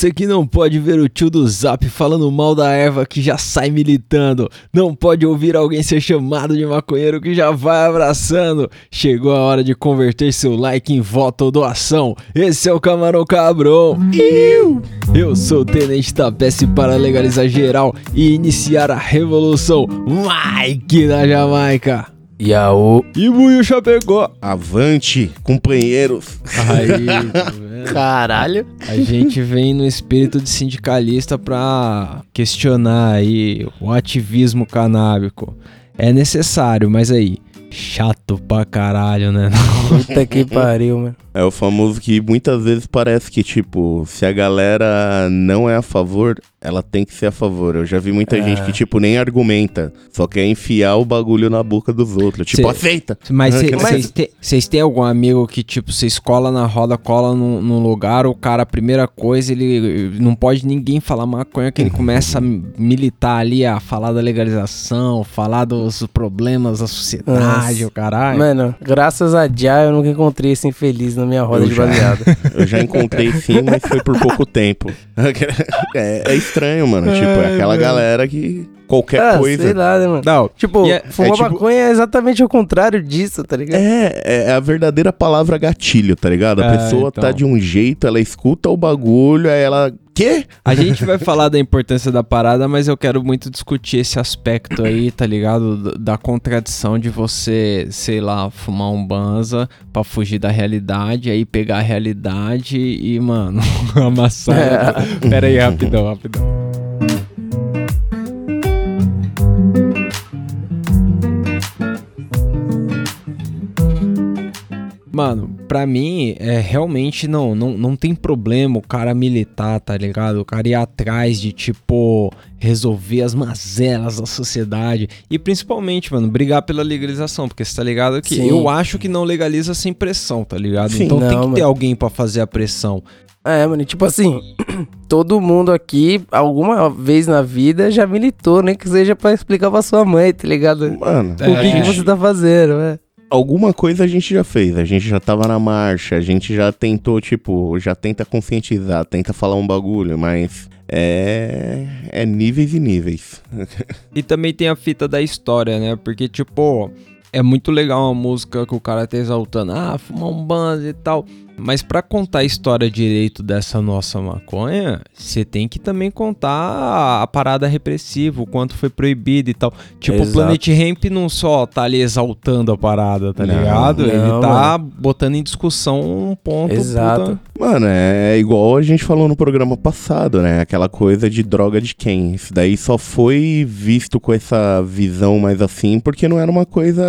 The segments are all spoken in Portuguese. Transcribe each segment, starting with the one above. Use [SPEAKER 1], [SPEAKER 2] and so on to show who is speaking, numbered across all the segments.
[SPEAKER 1] Você que não pode ver o tio do Zap falando mal da erva que já sai militando. Não pode ouvir alguém ser chamado de maconheiro que já vai abraçando. Chegou a hora de converter seu like em voto ou doação. Esse é o Camarão Cabrão. Eu sou o Tenente Tapece para legalizar geral e iniciar a revolução Mike da Jamaica.
[SPEAKER 2] Yaô.
[SPEAKER 1] E Buiu Chapecó.
[SPEAKER 3] Avante, companheiros.
[SPEAKER 1] Aí, tá?
[SPEAKER 2] Caralho.
[SPEAKER 1] A gente vem no espírito de sindicalista pra questionar aí o ativismo canábico. É necessário, mas aí, chato pra caralho, né?
[SPEAKER 2] Puta que pariu, mano.
[SPEAKER 3] É o famoso que muitas vezes parece que, tipo, se a galera não é a favor, ela tem que ser a favor. Eu já vi muita
[SPEAKER 2] É.
[SPEAKER 3] gente que, tipo, nem argumenta, só quer enfiar o bagulho na boca dos outros. Tipo,
[SPEAKER 1] Cê-
[SPEAKER 3] aceita!
[SPEAKER 1] Mas vocês têm algum amigo que, tipo, vocês cola na roda, cola num, num lugar, o cara, a primeira coisa, ele não pode ninguém falar maconha, que ele começa a militar ali, a falar da legalização, falar dos problemas da sociedade,
[SPEAKER 2] Nossa.
[SPEAKER 1] O caralho.
[SPEAKER 2] Mano, graças a Jah eu nunca encontrei esse infeliz na minha roda
[SPEAKER 3] Eu
[SPEAKER 2] de
[SPEAKER 3] já. Eu já encontrei sim, mas foi por pouco tempo. É, é estranho, mano. Tipo, é aquela
[SPEAKER 1] mano.
[SPEAKER 3] galera que qualquer
[SPEAKER 2] ah, sei
[SPEAKER 3] coisa.
[SPEAKER 2] lá, né, mano?
[SPEAKER 1] Não,
[SPEAKER 2] Tipo,
[SPEAKER 1] E é-
[SPEAKER 2] fumar
[SPEAKER 3] é tipo-
[SPEAKER 2] maconha é exatamente o contrário disso, tá ligado?
[SPEAKER 3] É, é a verdadeira palavra gatilho, tá ligado? A
[SPEAKER 1] É,
[SPEAKER 3] pessoa
[SPEAKER 1] então.
[SPEAKER 3] tá de um jeito, ela escuta o bagulho, aí ela. Quê?
[SPEAKER 1] A gente vai falar da importância da parada, mas eu quero muito discutir esse aspecto aí, tá ligado? Da contradição de você, sei lá, fumar um banza pra fugir da realidade, aí pegar a realidade e, mano, amassar.
[SPEAKER 2] É.
[SPEAKER 1] Pera aí, rapidão, rapidão. Mano, pra mim, é, realmente não, não, não tem problema o cara militar, tá ligado? O cara ir atrás de, tipo, resolver as mazelas da sociedade. E principalmente, mano, brigar pela legalização. Porque você tá ligado que
[SPEAKER 2] Sim.
[SPEAKER 1] eu acho que não legaliza sem pressão, tá ligado?
[SPEAKER 3] Sim.
[SPEAKER 1] então tem
[SPEAKER 2] Não,
[SPEAKER 1] que ter
[SPEAKER 2] mano.
[SPEAKER 1] alguém pra fazer a pressão.
[SPEAKER 2] É, mano, tipo assim, todo mundo aqui, alguma vez na vida, já militou, nem que seja pra explicar pra sua mãe, tá ligado?
[SPEAKER 3] Mano,
[SPEAKER 2] O que,
[SPEAKER 1] É.
[SPEAKER 2] que você tá fazendo, é?
[SPEAKER 3] Alguma coisa a gente já fez. A gente já tava na marcha, a gente já tentou, tipo, já tenta conscientizar, tenta falar um bagulho, mas é. É níveis e níveis.
[SPEAKER 1] E também tem a fita da história, né? Porque, tipo, é muito legal uma música que o cara tá exaltando, ah, fumar um banzo e tal. Mas pra contar a história direito dessa nossa maconha, você tem que também contar a, parada repressiva, o quanto foi proibido e tal. Tipo, o
[SPEAKER 2] Exato.
[SPEAKER 1] Planet Hemp não só tá ali exaltando a parada, tá
[SPEAKER 3] Não,
[SPEAKER 1] ligado? Ele
[SPEAKER 2] não,
[SPEAKER 1] tá botando em discussão um ponto.
[SPEAKER 2] Exato.
[SPEAKER 1] puta-
[SPEAKER 3] Mano, é igual a gente falou no programa passado, né? Aquela coisa de droga de quem? Isso daí só foi visto com essa visão mais assim porque não era uma coisa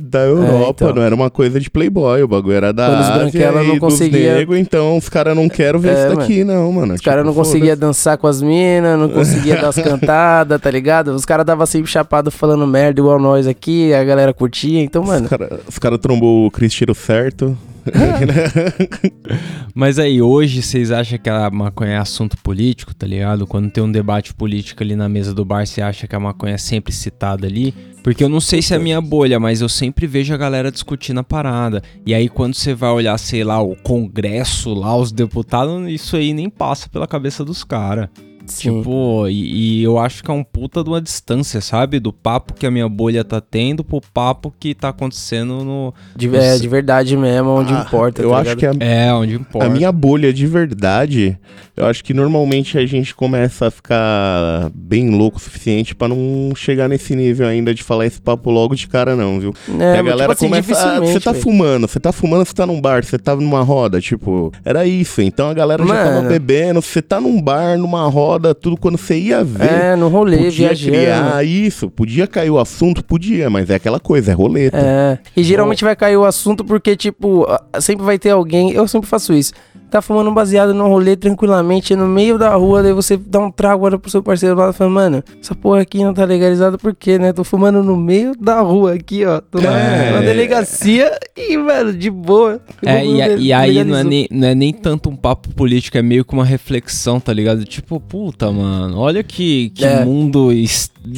[SPEAKER 3] da Europa,
[SPEAKER 2] então.
[SPEAKER 3] não era uma coisa de Playboy, o bagulho era da
[SPEAKER 2] Quando os
[SPEAKER 3] Ásia e
[SPEAKER 2] não conseguia-
[SPEAKER 3] negros, então os caras não querem ver
[SPEAKER 2] É,
[SPEAKER 3] isso daqui, não, mano.
[SPEAKER 2] Os caras não conseguiam dançar com as minas, não conseguiam dar as cantadas, tá ligado? Os caras davam sempre chapado falando merda igual nós aqui, a galera curtia, então, mano.
[SPEAKER 3] Os caras cara trombou o Cris tiro certo.
[SPEAKER 1] Mas aí, hoje, vocês acham que a maconha é assunto político, tá ligado? Quando tem um debate político ali na mesa do bar, você acha que a maconha é sempre citada ali? Porque eu não sei se é a minha bolha, mas eu sempre vejo a galera discutindo a parada. E aí, quando você vai olhar, sei lá, o Congresso lá, os deputados, isso aí nem passa pela cabeça dos caras.
[SPEAKER 2] Sim.
[SPEAKER 1] Tipo, e, e eu acho que é um puta de uma distância, sabe? Do papo que a minha bolha tá tendo pro papo que tá acontecendo no.
[SPEAKER 2] De, é, de verdade mesmo, onde
[SPEAKER 3] Ah,
[SPEAKER 2] importa.
[SPEAKER 3] Eu
[SPEAKER 2] tá
[SPEAKER 3] acho
[SPEAKER 2] ligado?
[SPEAKER 3] que a,
[SPEAKER 1] É, onde importa.
[SPEAKER 3] A minha bolha de verdade, eu acho que normalmente a gente começa a ficar bem louco o suficiente pra não chegar nesse nível ainda de falar esse papo logo de cara, não, viu?
[SPEAKER 2] É,
[SPEAKER 3] a
[SPEAKER 2] mas,
[SPEAKER 3] galera
[SPEAKER 2] tipo assim,
[SPEAKER 3] começa. Ah, você tá fumando, você tá fumando, você tá num bar, você tá numa roda, tipo, era isso. Então a galera já tava
[SPEAKER 2] Mano.
[SPEAKER 3] bebendo, você tá num bar, numa roda, tudo quando você ia ver.
[SPEAKER 2] É, no rolê,
[SPEAKER 3] Podia
[SPEAKER 2] viajando.
[SPEAKER 3] criar isso, podia cair o assunto, podia, mas é aquela coisa, é roleta.
[SPEAKER 2] É, e geralmente vai cair o assunto porque, tipo, sempre vai ter alguém, eu sempre faço isso. Tá fumando um baseado no rolê tranquilamente no meio da rua, daí você dá um trago olha pro seu parceiro lá e fala, mano, essa porra aqui não tá legalizada por quê, né? Tô fumando no meio da rua aqui, ó. Tô na,
[SPEAKER 3] É.
[SPEAKER 2] na delegacia e, mano, de boa.
[SPEAKER 1] É, e, a- e aí não é, nem, não é nem tanto um papo político, é meio que uma reflexão, tá ligado? Tipo, puta, mano, olha que, que
[SPEAKER 2] É.
[SPEAKER 1] mundo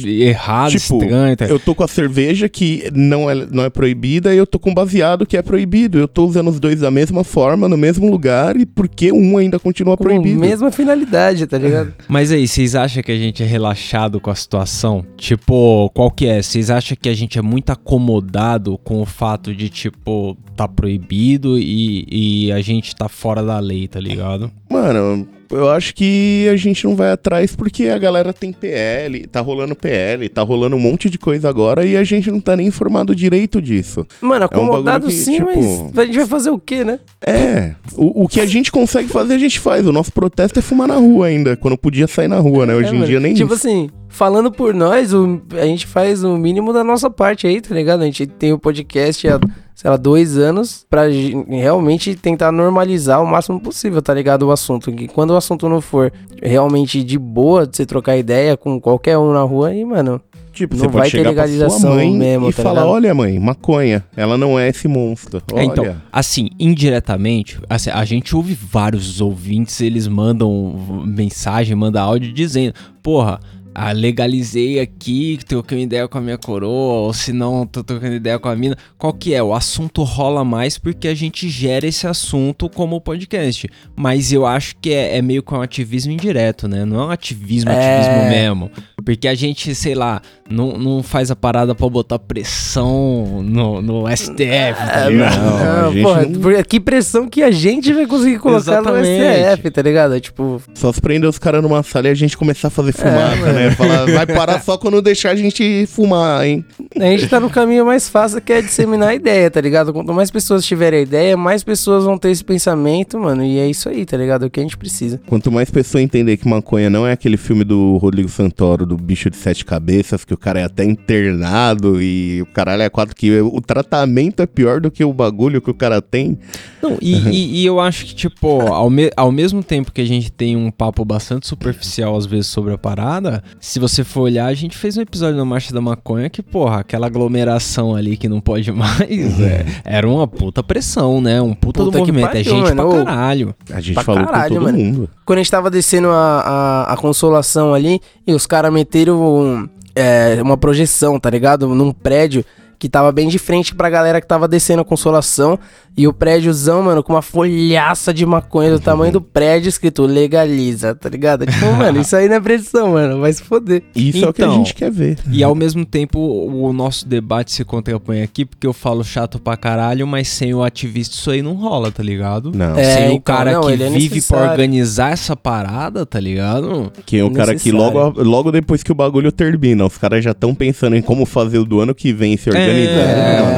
[SPEAKER 1] errado,
[SPEAKER 3] Tipo,
[SPEAKER 1] estranho. Tá?
[SPEAKER 3] Eu tô com a cerveja que não é, não é proibida e eu tô com baseado que é proibido. Eu tô usando os dois da mesma forma, no mesmo lugar sabe por que um ainda continua
[SPEAKER 2] Com
[SPEAKER 3] proibido.
[SPEAKER 2] mesma finalidade, tá ligado?
[SPEAKER 1] Mas aí, vocês acham que a gente é relaxado com a situação? Tipo, qual que é? Vocês acham que a gente é muito acomodado com o fato de, tipo, tá proibido e, e a gente tá fora da lei, tá ligado?
[SPEAKER 3] Mano, eu acho que a gente não vai atrás porque a galera tem PL, tá rolando PL, tá rolando um monte de coisa agora e a gente não tá nem informado direito disso.
[SPEAKER 2] Mano,
[SPEAKER 3] É um
[SPEAKER 2] acomodado
[SPEAKER 3] que,
[SPEAKER 2] sim,
[SPEAKER 3] tipo-
[SPEAKER 2] mas a gente vai fazer o quê, né?
[SPEAKER 3] É, o, o que a gente consegue fazer, a gente faz. O nosso protesto é fumar na rua ainda, quando podia sair na rua, né? Hoje
[SPEAKER 2] É,
[SPEAKER 3] em
[SPEAKER 2] mano.
[SPEAKER 3] dia nem
[SPEAKER 2] Tipo
[SPEAKER 3] isso.
[SPEAKER 2] assim, falando por nós, o- a gente faz o mínimo da nossa parte aí, tá ligado? A gente tem o podcast há, sei lá, dois anos pra realmente tentar normalizar o máximo possível, tá ligado? O assunto. Que quando o assunto não for realmente de boa, de você trocar ideia com qualquer um na rua, aí, mano.
[SPEAKER 3] Tipo,
[SPEAKER 2] não
[SPEAKER 3] você pode
[SPEAKER 2] vai ter
[SPEAKER 3] chegar pra sua
[SPEAKER 2] legalização
[SPEAKER 3] mãe
[SPEAKER 2] mesmo,
[SPEAKER 3] e
[SPEAKER 2] tá
[SPEAKER 3] falar,
[SPEAKER 2] ligado?
[SPEAKER 3] olha mãe, maconha, ela não é esse monstro.
[SPEAKER 1] É, então, assim, indiretamente, assim, a gente ouve vários ouvintes, eles mandam mensagem, mandam áudio dizendo, porra, ah, legalizei aqui, trocando ideia com a minha coroa, ou se não, tô trocando ideia com a mina. Qual que é? O assunto rola mais porque a gente gera esse assunto como podcast. Mas eu acho que é, é meio que um ativismo indireto, né? Não é um ativismo,
[SPEAKER 2] É.
[SPEAKER 1] ativismo mesmo. Porque a gente, sei lá, não, não faz a parada pra botar pressão no, no STF, tá ligado?
[SPEAKER 3] não,
[SPEAKER 2] porra,
[SPEAKER 3] não-
[SPEAKER 2] por- que pressão que a gente vai conseguir colocar no
[SPEAKER 1] Exatamente.
[SPEAKER 2] STF, tá ligado? É Tipo,
[SPEAKER 3] Só se prender os caras numa sala e a gente começar a fazer fumaça,
[SPEAKER 2] mano.
[SPEAKER 3] né? Falar, vai parar só quando deixar a gente fumar, hein?
[SPEAKER 2] A gente tá no caminho mais fácil que é disseminar a ideia, tá ligado? Quanto mais pessoas tiverem a ideia, mais pessoas vão ter esse pensamento, mano. E é isso aí, tá ligado? É o que a gente precisa.
[SPEAKER 3] Quanto mais pessoa entender que maconha não é aquele filme do Rodrigo Santoro, do bicho de sete cabeças, que o cara é até internado e o caralho é quatro, que o tratamento é pior do que o bagulho que o cara tem.
[SPEAKER 1] Não, e, e- e eu acho que, tipo, ao, me- ao mesmo tempo que a gente tem um papo bastante superficial, às vezes, sobre a parada, se você for olhar, a gente fez um episódio na Marcha da Maconha que, porra, aquela aglomeração ali que não pode mais, é, era uma puta pressão, né? Um puta,
[SPEAKER 2] Puta
[SPEAKER 1] do
[SPEAKER 2] que
[SPEAKER 1] movimento. é
[SPEAKER 2] pariu,
[SPEAKER 1] gente
[SPEAKER 2] mano.
[SPEAKER 1] pra
[SPEAKER 2] Ô,
[SPEAKER 1] caralho.
[SPEAKER 3] A gente
[SPEAKER 2] Pra
[SPEAKER 3] falou
[SPEAKER 2] caralho,
[SPEAKER 3] com todo
[SPEAKER 2] mano.
[SPEAKER 3] mundo.
[SPEAKER 2] Quando a gente tava descendo a, a, a consolação ali, e os caras meteram um, é, uma projeção, tá ligado? Num prédio que tava bem de frente pra galera que tava descendo a consolação. E o prédiozão, mano, com uma folhaça de maconha do tamanho do prédio escrito legaliza, tá ligado? Tipo, mano, isso aí não é pressão, mano. Vai se foder.
[SPEAKER 3] Isso é o que a
[SPEAKER 1] Então,
[SPEAKER 3] gente quer ver.
[SPEAKER 1] E ao mesmo tempo, o nosso debate se contrapõe aqui, porque eu falo chato pra caralho, mas sem o ativista isso aí não rola, tá ligado?
[SPEAKER 3] Não.
[SPEAKER 2] É,
[SPEAKER 1] sem o
[SPEAKER 2] então,
[SPEAKER 1] cara
[SPEAKER 2] não,
[SPEAKER 1] que
[SPEAKER 2] ele é
[SPEAKER 1] vive pra
[SPEAKER 2] necessário.
[SPEAKER 1] organizar essa parada, tá ligado?
[SPEAKER 3] Que é o cara que logo, logo depois que o bagulho termina, os caras já estão pensando em como fazer o do ano que vem se organizar.
[SPEAKER 1] É,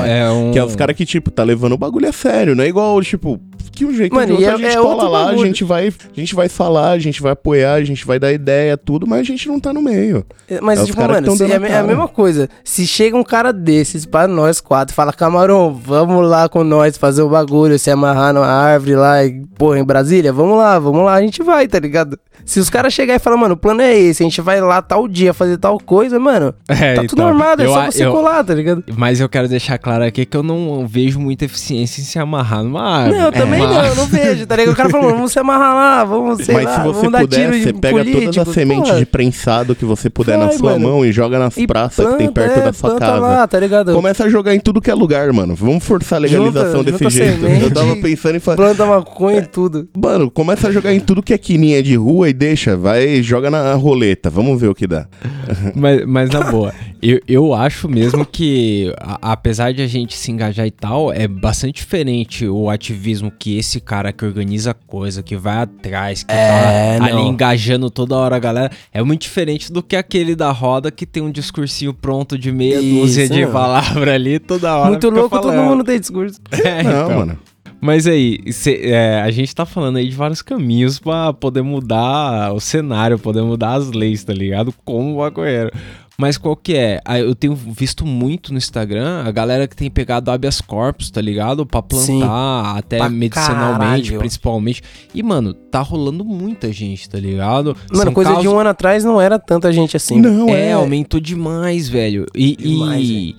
[SPEAKER 1] é. um...
[SPEAKER 3] Que é os caras que, tipo, tá levando o bagulho a sério, não é igual, tipo, que o jeito
[SPEAKER 2] Mano,
[SPEAKER 3] de outro,
[SPEAKER 2] é-
[SPEAKER 3] a gente
[SPEAKER 2] é
[SPEAKER 3] cola lá, a gente, vai, a gente vai falar, a gente vai apoiar, a gente vai dar ideia, tudo, mas a gente não tá no meio.
[SPEAKER 2] É, Mas,
[SPEAKER 3] É os
[SPEAKER 2] tipo, mano, se-
[SPEAKER 3] dando
[SPEAKER 2] é,
[SPEAKER 3] a
[SPEAKER 2] é a mesma coisa. Se chega um cara desses pra nós quatro e fala, Camarão, vamos lá com nós fazer o bagulho, se amarrar na árvore lá, e, porra, em Brasília, vamos lá, vamos lá, a gente vai, tá ligado? Se os caras chegarem e falar, mano, o plano é esse, a gente vai lá tal dia fazer tal coisa, mano,
[SPEAKER 1] É,
[SPEAKER 2] tá tudo
[SPEAKER 1] então,
[SPEAKER 2] armado, é só você
[SPEAKER 1] eu-
[SPEAKER 2] colar, tá ligado?
[SPEAKER 1] Mas eu quero deixar claro aqui que eu não vejo muita eficiência em se amarrar numa árvore.
[SPEAKER 2] Não, eu também
[SPEAKER 1] Mas-
[SPEAKER 2] não, eu não vejo, tá ligado? O cara falou, vamos se amarrar lá, vamos, sei
[SPEAKER 3] mas
[SPEAKER 2] lá,
[SPEAKER 3] se você
[SPEAKER 2] vamos dar
[SPEAKER 3] puder,
[SPEAKER 2] tiro
[SPEAKER 3] você pega todas
[SPEAKER 2] político,
[SPEAKER 3] as sementes
[SPEAKER 2] porra.
[SPEAKER 3] de prensado que você puder na
[SPEAKER 2] Vai,
[SPEAKER 3] sua
[SPEAKER 2] mano.
[SPEAKER 3] mão e joga nas
[SPEAKER 2] E
[SPEAKER 3] praças que tem perto
[SPEAKER 2] é,
[SPEAKER 3] da sua casa.
[SPEAKER 2] lá, tá ligado?
[SPEAKER 3] Começa a jogar em tudo que é lugar, mano. Vamos forçar a legalização
[SPEAKER 2] Junta-
[SPEAKER 3] desse
[SPEAKER 2] junta
[SPEAKER 3] jeito.
[SPEAKER 2] semente,
[SPEAKER 3] Eu tava pensando em fazer.
[SPEAKER 2] Planta maconha e tudo.
[SPEAKER 3] Mano, começa a jogar em tudo que é quininha de rua e deixa, vai, joga na roleta. Vamos ver o que dá.
[SPEAKER 1] Mas, mas na boa, eu, eu acho mesmo que, a- apesar de a gente se engajar e tal, é bastante diferente o ativismo que esse cara que organiza a coisa, que vai atrás, que
[SPEAKER 2] É,
[SPEAKER 1] tá ali
[SPEAKER 2] não.
[SPEAKER 1] engajando toda hora a galera, é muito diferente do que aquele da roda que tem um discursinho pronto de meia dúzia
[SPEAKER 2] Isso,
[SPEAKER 1] de
[SPEAKER 2] mano.
[SPEAKER 1] palavra ali toda hora.
[SPEAKER 2] Muito louco, todo
[SPEAKER 1] falando.
[SPEAKER 2] mundo tem discurso.
[SPEAKER 1] É,
[SPEAKER 3] Não,
[SPEAKER 1] então.
[SPEAKER 3] mano.
[SPEAKER 1] Mas aí, cê- é, a gente tá falando aí de vários caminhos pra poder mudar o cenário, poder mudar as leis, tá ligado? Como maconheiro. Mas qual que é? Ah, Eu tenho visto muito no Instagram a galera que tem pegado habeas corpus, tá ligado? Pra plantar,
[SPEAKER 2] Sim.
[SPEAKER 1] até
[SPEAKER 2] Pra
[SPEAKER 1] medicinalmente,
[SPEAKER 2] caralho.
[SPEAKER 1] principalmente. E, mano, tá rolando muita gente, tá ligado?
[SPEAKER 2] Mano,
[SPEAKER 1] São
[SPEAKER 2] coisa de
[SPEAKER 1] casos-
[SPEAKER 2] um ano atrás não era tanta gente assim.
[SPEAKER 3] Não,
[SPEAKER 1] é,
[SPEAKER 3] é.
[SPEAKER 1] aumentou demais, velho. E
[SPEAKER 2] Demais,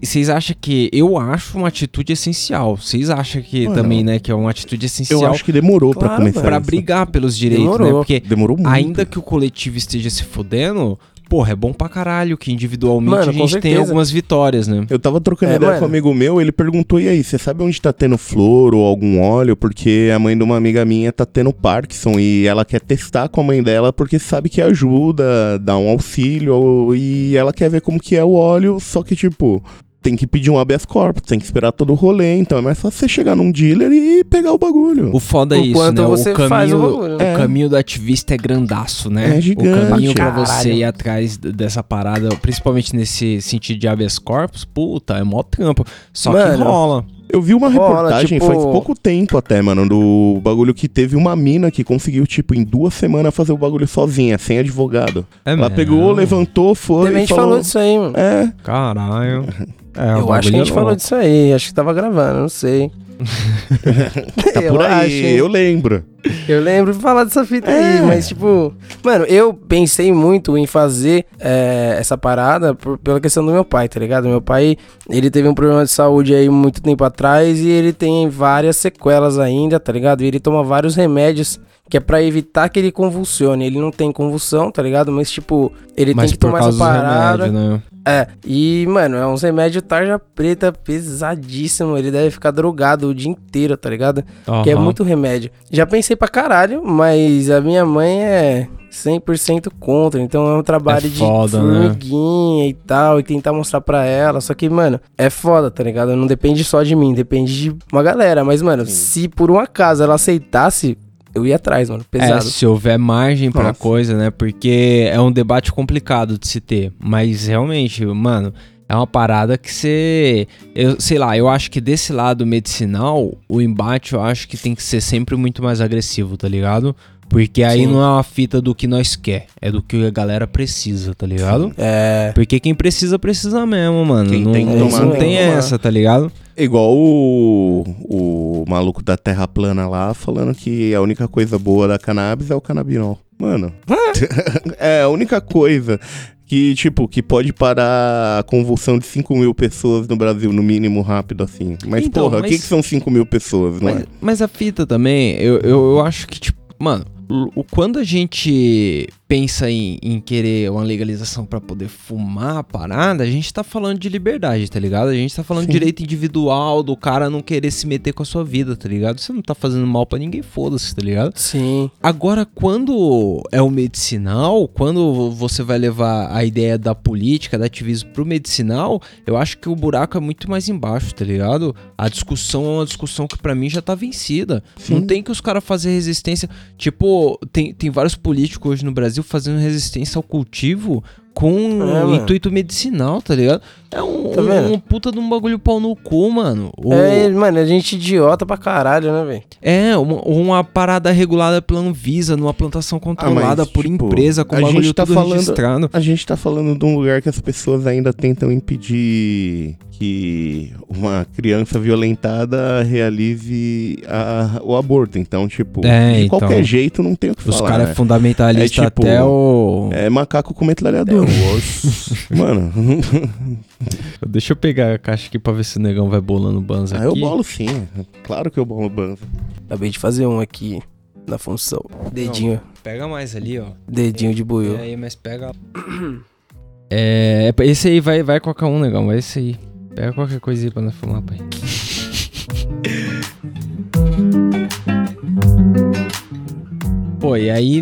[SPEAKER 1] vocês acham que. Eu acho uma atitude essencial. Vocês acham que
[SPEAKER 3] Mano,
[SPEAKER 1] também, né, que é uma atitude essencial
[SPEAKER 3] Eu acho que demorou pra
[SPEAKER 2] Claro,
[SPEAKER 3] começar.
[SPEAKER 1] pra brigar pelos direitos,
[SPEAKER 2] Demorou.
[SPEAKER 1] né? Porque
[SPEAKER 3] Demorou muito.
[SPEAKER 1] ainda que o coletivo esteja se fudendo, porra, é bom pra caralho que individualmente
[SPEAKER 2] Mano,
[SPEAKER 1] a gente tem algumas vitórias, né?
[SPEAKER 3] Eu tava trocando
[SPEAKER 2] É,
[SPEAKER 3] ideia
[SPEAKER 2] mano.
[SPEAKER 3] com um amigo meu, ele perguntou, e aí, você sabe onde tá tendo flor ou algum óleo? Porque a mãe de uma amiga minha tá tendo Parkinson e ela quer testar com a mãe dela porque sabe que ajuda, dá um auxílio e ela quer ver como que é o óleo, só que tipo... Tem que pedir um habeas corpus, tem que esperar todo o rolê, então é mais fácil você chegar num dealer e pegar o bagulho.
[SPEAKER 1] O foda é isso, né?
[SPEAKER 2] você
[SPEAKER 1] o caminho,
[SPEAKER 2] faz o bagulho, né?
[SPEAKER 1] o caminho do ativista é grandaço, né?
[SPEAKER 3] É gigante.
[SPEAKER 1] O caminho pra
[SPEAKER 2] Caralho.
[SPEAKER 1] você ir atrás dessa parada, principalmente nesse sentido de habeas corpus, puta, é mó trampo. Só que
[SPEAKER 2] Mano,
[SPEAKER 1] rola.
[SPEAKER 3] Eu vi uma
[SPEAKER 2] Rola,
[SPEAKER 3] reportagem
[SPEAKER 2] tipo-
[SPEAKER 3] faz pouco tempo até, mano, do bagulho que teve uma mina que conseguiu, tipo, em duas semanas fazer o bagulho sozinha, sem advogado.
[SPEAKER 1] É
[SPEAKER 3] Ela
[SPEAKER 1] mesmo.
[SPEAKER 3] pegou, levantou, foi.
[SPEAKER 2] a
[SPEAKER 3] e
[SPEAKER 2] gente
[SPEAKER 3] falou,
[SPEAKER 2] falou disso aí, mano.
[SPEAKER 3] É,
[SPEAKER 1] Caralho. É,
[SPEAKER 2] eu acho que a gente
[SPEAKER 1] é
[SPEAKER 2] falou disso aí. Acho que tava gravando, não sei.
[SPEAKER 3] Tá por aí,
[SPEAKER 2] acho,
[SPEAKER 3] eu lembro.
[SPEAKER 2] Eu lembro de falar dessa fita
[SPEAKER 3] É.
[SPEAKER 2] aí, mas tipo, mano, eu pensei muito em fazer é, essa parada por- pela questão do meu pai, tá ligado? Meu pai, ele teve um problema de saúde aí muito tempo atrás e ele tem várias sequelas ainda, tá ligado? E ele toma vários remédios que é pra evitar que ele convulsione. Ele não tem convulsão, tá ligado? Mas tipo, ele
[SPEAKER 1] Mas
[SPEAKER 2] tem que
[SPEAKER 1] por
[SPEAKER 2] tomar
[SPEAKER 1] causa
[SPEAKER 2] essa parada.
[SPEAKER 1] remédios, né?
[SPEAKER 2] É, e, mano, é uns remédios tarja preta pesadíssimo. Ele deve ficar drogado o dia inteiro, tá ligado? Que é muito remédio. Já pensei pra caralho, mas a minha mãe é 100% contra. Então é um trabalho
[SPEAKER 1] É
[SPEAKER 2] de
[SPEAKER 1] foda, né?
[SPEAKER 2] formiguinha e tal. E tentar mostrar pra ela. Só que, mano, é foda, tá ligado? Não depende só de mim, depende de uma galera. Mas, mano, se por um acaso ela aceitasse, eu ia atrás, mano.
[SPEAKER 1] É,
[SPEAKER 2] Pesado.
[SPEAKER 1] se houver margem pra
[SPEAKER 3] Nossa.
[SPEAKER 1] coisa, né? Porque é um debate complicado de se ter. Mas realmente, mano, é uma parada que você. Eu sei lá, eu acho que desse lado medicinal, o embate eu acho que tem que ser sempre muito mais agressivo, tá ligado? Porque aí
[SPEAKER 2] Sim.
[SPEAKER 1] não é uma fita do que nós quer, é do que a galera precisa, tá ligado?
[SPEAKER 2] É.
[SPEAKER 1] Porque quem precisa, precisa mesmo, mano.
[SPEAKER 3] Quem
[SPEAKER 1] não
[SPEAKER 3] tem que
[SPEAKER 2] tomar,
[SPEAKER 1] não
[SPEAKER 2] tem
[SPEAKER 1] essa, tá ligado?
[SPEAKER 3] Igual o, o maluco da Terra Plana lá falando que a única coisa boa da cannabis é o canabinol. Mano, é a única coisa que, tipo, que pode parar a convulsão de 5 mil pessoas no Brasil, no mínimo, rápido assim. Mas,
[SPEAKER 1] Então,
[SPEAKER 3] porra, o
[SPEAKER 1] mas-
[SPEAKER 3] que, que são 5 mil pessoas, não
[SPEAKER 1] Mas,
[SPEAKER 3] é?
[SPEAKER 1] mas a fita também, eu, eu, eu acho que, tipo, mano, o, o- quando a gente pensa em, em querer uma legalização pra poder fumar a parada, a gente tá falando de liberdade, tá ligado? A gente tá falando de
[SPEAKER 3] Sim.
[SPEAKER 1] direito individual do cara não querer se meter com a sua vida, tá ligado? Você não tá fazendo mal pra ninguém, foda-se, tá ligado?
[SPEAKER 2] Sim.
[SPEAKER 1] Agora, quando é o medicinal, quando você vai levar a ideia da política, da ativismo pro medicinal, eu acho que o buraco é muito mais embaixo, tá ligado? A discussão é uma discussão que pra mim já tá vencida. Não tem que os caras fazer resistência. Tipo, tem, tem vários políticos hoje no Brasil fazendo resistência ao cultivo com
[SPEAKER 2] É, mano.
[SPEAKER 1] intuito medicinal, tá ligado? É um,
[SPEAKER 2] Tá
[SPEAKER 1] um- um puta de um bagulho pau no cu, mano. O-
[SPEAKER 2] É, mano, a gente idiota pra caralho, né, velho?
[SPEAKER 1] é, uma, uma parada regulada pela Anvisa, numa plantação controlada
[SPEAKER 3] mas,
[SPEAKER 1] por
[SPEAKER 3] tipo,
[SPEAKER 1] empresa, com
[SPEAKER 3] a
[SPEAKER 1] bagulho
[SPEAKER 3] gente tá
[SPEAKER 1] tudo
[SPEAKER 3] falando-
[SPEAKER 1] registrado.
[SPEAKER 3] A gente tá falando de um lugar que as pessoas ainda tentam impedir que uma criança violentada realize a- o aborto. Então, tipo,
[SPEAKER 1] É,
[SPEAKER 3] de
[SPEAKER 1] então.
[SPEAKER 3] qualquer jeito não tem o que
[SPEAKER 1] Os
[SPEAKER 3] falar.
[SPEAKER 1] caras
[SPEAKER 3] né?
[SPEAKER 1] é fundamentalista
[SPEAKER 3] É tipo,
[SPEAKER 1] até o...
[SPEAKER 3] É macaco com metralhador. Mano,
[SPEAKER 1] Deixa eu pegar a caixa aqui pra ver se o negão vai bolando banza
[SPEAKER 3] ah,
[SPEAKER 1] aqui.
[SPEAKER 3] eu bolo sim. Claro que eu bolo banza.
[SPEAKER 2] Acabei de fazer um aqui na função. Dedinho,
[SPEAKER 1] Pega mais ali, ó.
[SPEAKER 2] dedinho de
[SPEAKER 1] E
[SPEAKER 2] buiu.
[SPEAKER 1] aí, mas pega... É, esse aí vai, vai qualquer um, negão, vai esse aí. Pega qualquer coisa aí pra nós fumar, pai. Pô, e aí,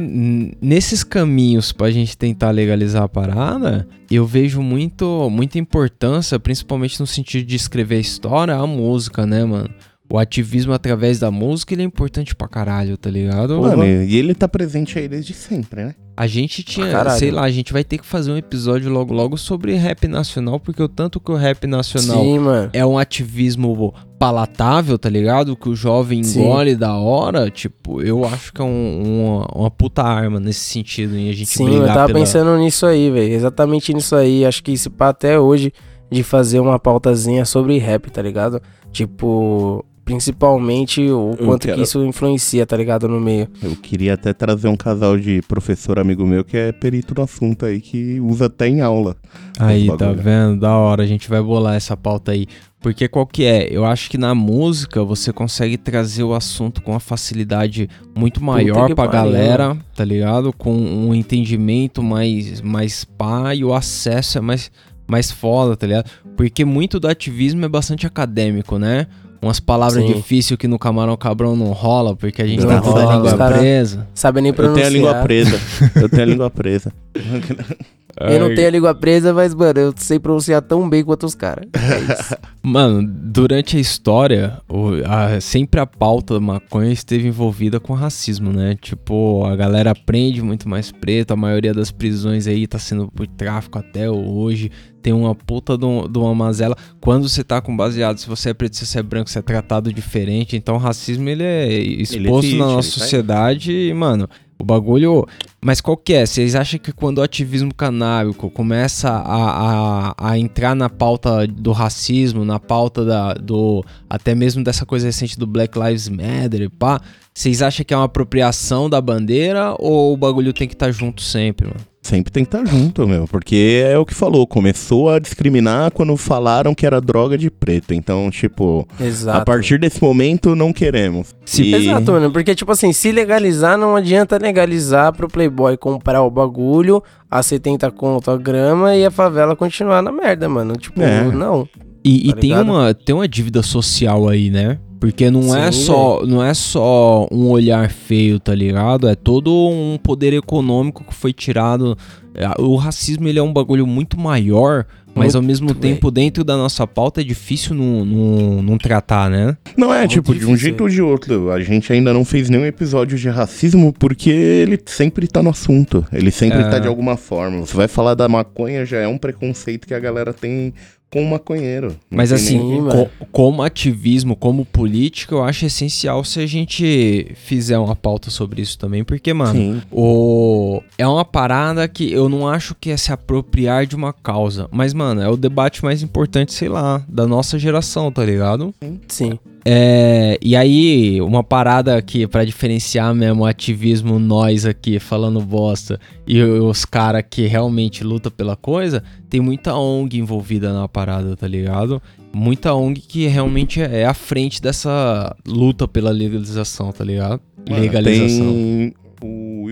[SPEAKER 1] nesses caminhos pra gente tentar legalizar a parada, eu vejo muito, muita importância, principalmente no sentido de escrever a história, a música, né, mano? O ativismo através da música, ele é importante pra caralho, tá ligado?
[SPEAKER 3] Mano, e ele tá presente aí desde sempre, né?
[SPEAKER 1] A gente tinha,
[SPEAKER 2] caralho.
[SPEAKER 1] sei lá, a gente vai ter que fazer um episódio logo logo sobre rap nacional, porque o tanto que o rap nacional
[SPEAKER 2] Sim,
[SPEAKER 1] é um ativismo palatável, tá ligado? Que o jovem
[SPEAKER 2] Sim.
[SPEAKER 1] engole da hora, tipo, eu acho que é um- uma, uma puta arma nesse sentido, em a gente
[SPEAKER 2] Sim,
[SPEAKER 1] brigar
[SPEAKER 2] eu tava
[SPEAKER 1] pela...
[SPEAKER 2] pensando nisso aí, velho. Exatamente nisso aí. Acho que esse pá até hoje de fazer uma pautazinha sobre rap, tá ligado? Tipo, Principalmente o
[SPEAKER 3] Eu
[SPEAKER 2] quanto
[SPEAKER 3] quero-
[SPEAKER 2] que isso influencia, tá ligado? No meio.
[SPEAKER 3] Eu queria até trazer um casal de professor amigo meu que é perito no assunto aí, que usa até em aula.
[SPEAKER 1] Aí, tá vendo? Da hora, a gente vai bolar essa pauta aí. Porque qual que é? Eu acho que na música você consegue trazer o assunto com uma facilidade muito maior pra
[SPEAKER 2] pariu.
[SPEAKER 1] galera, tá ligado? Com um entendimento mais, mais pá e o acesso é mais, mais foda, tá ligado? Porque muito do ativismo é bastante acadêmico, né? Umas palavras
[SPEAKER 2] Sim.
[SPEAKER 1] difíceis que no camarão cabrão não rola, porque a gente
[SPEAKER 3] Não
[SPEAKER 1] tá toda a língua presa.
[SPEAKER 2] Sabe nem
[SPEAKER 3] Eu
[SPEAKER 2] pronunciar.
[SPEAKER 3] tenho a língua presa. Eu tenho a língua presa.
[SPEAKER 2] Eu não tenho a língua presa, mas, mano, eu sei pronunciar tão bem quanto os caras. É isso.
[SPEAKER 1] Mano, durante a história, o- a- sempre a pauta da maconha esteve envolvida com racismo, né? Tipo, a galera prende muito mais preto, a maioria das prisões aí tá sendo por tráfico até hoje. Tem uma puta de um- de uma mazela. Quando você tá com baseado, se você é preto, se você é branco, você é tratado diferente. Então o racismo, ele é exposto
[SPEAKER 3] existe,
[SPEAKER 1] na
[SPEAKER 3] ele
[SPEAKER 1] nossa
[SPEAKER 3] tá aí.
[SPEAKER 1] sociedade e, mano, o bagulho... Mas qual que é? Vocês acham que quando o ativismo canábico começa a, a, a entrar na pauta do racismo, na pauta da, do até mesmo dessa coisa recente do Black Lives Matter e pá, vocês acham que é uma apropriação da bandeira ou o bagulho tem que estar junto sempre, mano?
[SPEAKER 3] Sempre tem que estar junto, meu. Porque é o que falou. Começou a discriminar quando falaram que era droga de preto. Então, tipo,
[SPEAKER 2] Exato.
[SPEAKER 3] a partir desse momento, não queremos.
[SPEAKER 1] Se-
[SPEAKER 3] E-
[SPEAKER 2] Exato, mano. Porque, tipo assim, se legalizar, não adianta legalizar pro Playboy comprar o bagulho a 70 conto a grama e a favela continuar na merda, mano. Tipo,
[SPEAKER 3] É.
[SPEAKER 2] não.
[SPEAKER 1] E, e
[SPEAKER 2] Tá
[SPEAKER 1] tem,
[SPEAKER 2] ligado?
[SPEAKER 1] uma, tem uma dívida social aí, né? Porque não é
[SPEAKER 2] Sim,
[SPEAKER 1] só não é só um olhar feio, tá ligado? É todo um poder econômico que foi tirado. É, O racismo ele é um bagulho muito maior, mas ao mesmo
[SPEAKER 2] Muito
[SPEAKER 1] tempo dentro da nossa pauta é difícil não, não, não tratar, né?
[SPEAKER 3] Não é,
[SPEAKER 2] Muito
[SPEAKER 3] tipo, de um
[SPEAKER 2] difícil.
[SPEAKER 3] jeito ou de outro. A gente ainda não fez nenhum episódio de racismo porque ele sempre tá no assunto. Ele sempre
[SPEAKER 1] É.
[SPEAKER 3] tá de alguma forma. Você vai falar da maconha, já é um preconceito que a galera tem com o maconheiro.
[SPEAKER 1] Mas assim, co- como ativismo, como política, eu acho essencial se a gente fizer uma pauta sobre isso também, porque, mano,
[SPEAKER 3] Sim.
[SPEAKER 1] O... É uma parada que eu não acho que é se apropriar de uma causa. Mas, mano, é o debate mais importante, sei lá, da nossa geração, tá ligado?
[SPEAKER 2] Sim.
[SPEAKER 1] É... E aí, uma parada que, pra diferenciar mesmo o ativismo, nós aqui falando bosta e os caras que realmente lutam pela coisa, tem muita ONG envolvida na parada, tá ligado? Muita ONG que realmente é à frente dessa luta pela legalização, tá ligado? Legalização.
[SPEAKER 3] Tem...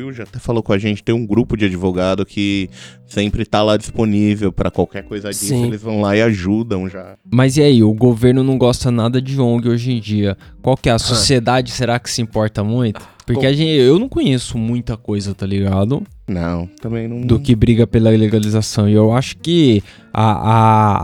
[SPEAKER 3] O Will já até falou com a gente, tem um grupo de advogado que sempre tá lá disponível pra qualquer coisa disso.
[SPEAKER 2] Sim.
[SPEAKER 3] Eles vão lá e ajudam já.
[SPEAKER 1] Mas e aí, o governo não gosta nada de ONG hoje em dia. Qual que é a sociedade? Será que se importa muito? Porque a gente, eu não conheço muita coisa, tá ligado?
[SPEAKER 3] Não, também não.
[SPEAKER 1] Do que briga pela legalização. E eu acho que a,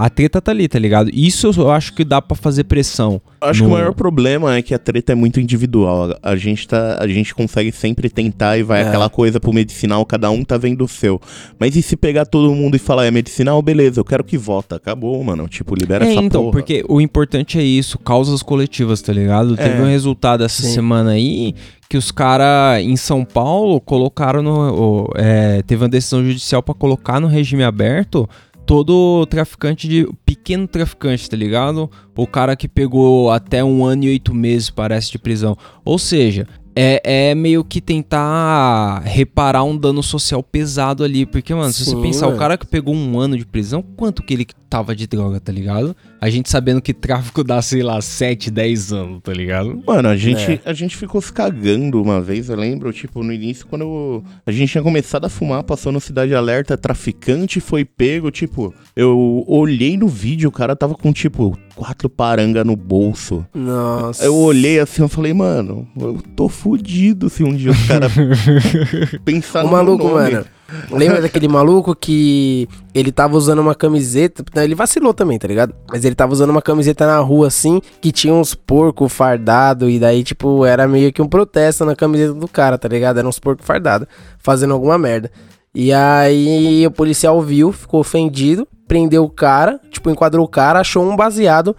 [SPEAKER 1] a, a treta tá ali, tá ligado? Isso eu acho que dá pra fazer pressão.
[SPEAKER 3] Acho
[SPEAKER 1] no-
[SPEAKER 3] que o maior problema é que a treta é muito individual. A gente, tá, a gente consegue sempre tentar e vai
[SPEAKER 2] É.
[SPEAKER 3] aquela coisa pro medicinal, cada um tá vendo o seu. Mas e se pegar todo mundo e falar, é medicinal, beleza, eu quero que vota. Acabou, mano. Tipo, libera
[SPEAKER 1] É,
[SPEAKER 3] essa
[SPEAKER 1] então,
[SPEAKER 3] porra.
[SPEAKER 1] porque o importante é isso, causas coletivas, tá ligado? Teve
[SPEAKER 3] É.
[SPEAKER 1] um resultado essa
[SPEAKER 2] Sim.
[SPEAKER 1] semana aí que os caras em São Paulo colocaram no. o- é, teve uma decisão judicial pra colocar no regime aberto todo traficante de. pequeno traficante, tá ligado? O cara que pegou até um ano e oito meses, parece, de prisão. Ou seja. É, é meio que tentar reparar um dano social pesado ali. Porque, mano, se você pensar, o
[SPEAKER 2] mano.
[SPEAKER 1] cara que pegou um ano de prisão, quanto que ele tava de droga, tá ligado? A gente sabendo que tráfico dá, sei lá, 7, 10 anos, tá ligado?
[SPEAKER 3] Mano, a gente,
[SPEAKER 2] É.
[SPEAKER 3] a gente ficou se cagando uma vez, eu lembro, tipo, no início, quando eu- a gente tinha começado a fumar, passou no Cidade Alerta, traficante foi pego, tipo, eu olhei no vídeo, o cara tava com, tipo, quatro paranga no bolso.
[SPEAKER 2] Nossa.
[SPEAKER 3] Eu olhei assim, eu falei, mano, eu tô fudido se um dia os caras pensar
[SPEAKER 2] O
[SPEAKER 3] no
[SPEAKER 2] maluco,
[SPEAKER 3] nome.
[SPEAKER 2] mano. Lembra daquele maluco que ele tava usando uma camiseta. não, Ele vacilou também, tá ligado? Mas ele tava usando uma camiseta na rua assim, que tinha uns porcos fardados. E daí, tipo, era meio que um protesto na camiseta do cara, tá ligado? Era uns porcos fardados, fazendo alguma merda. E aí o policial viu, ficou ofendido, prendeu o cara, tipo, enquadrou o cara, achou um baseado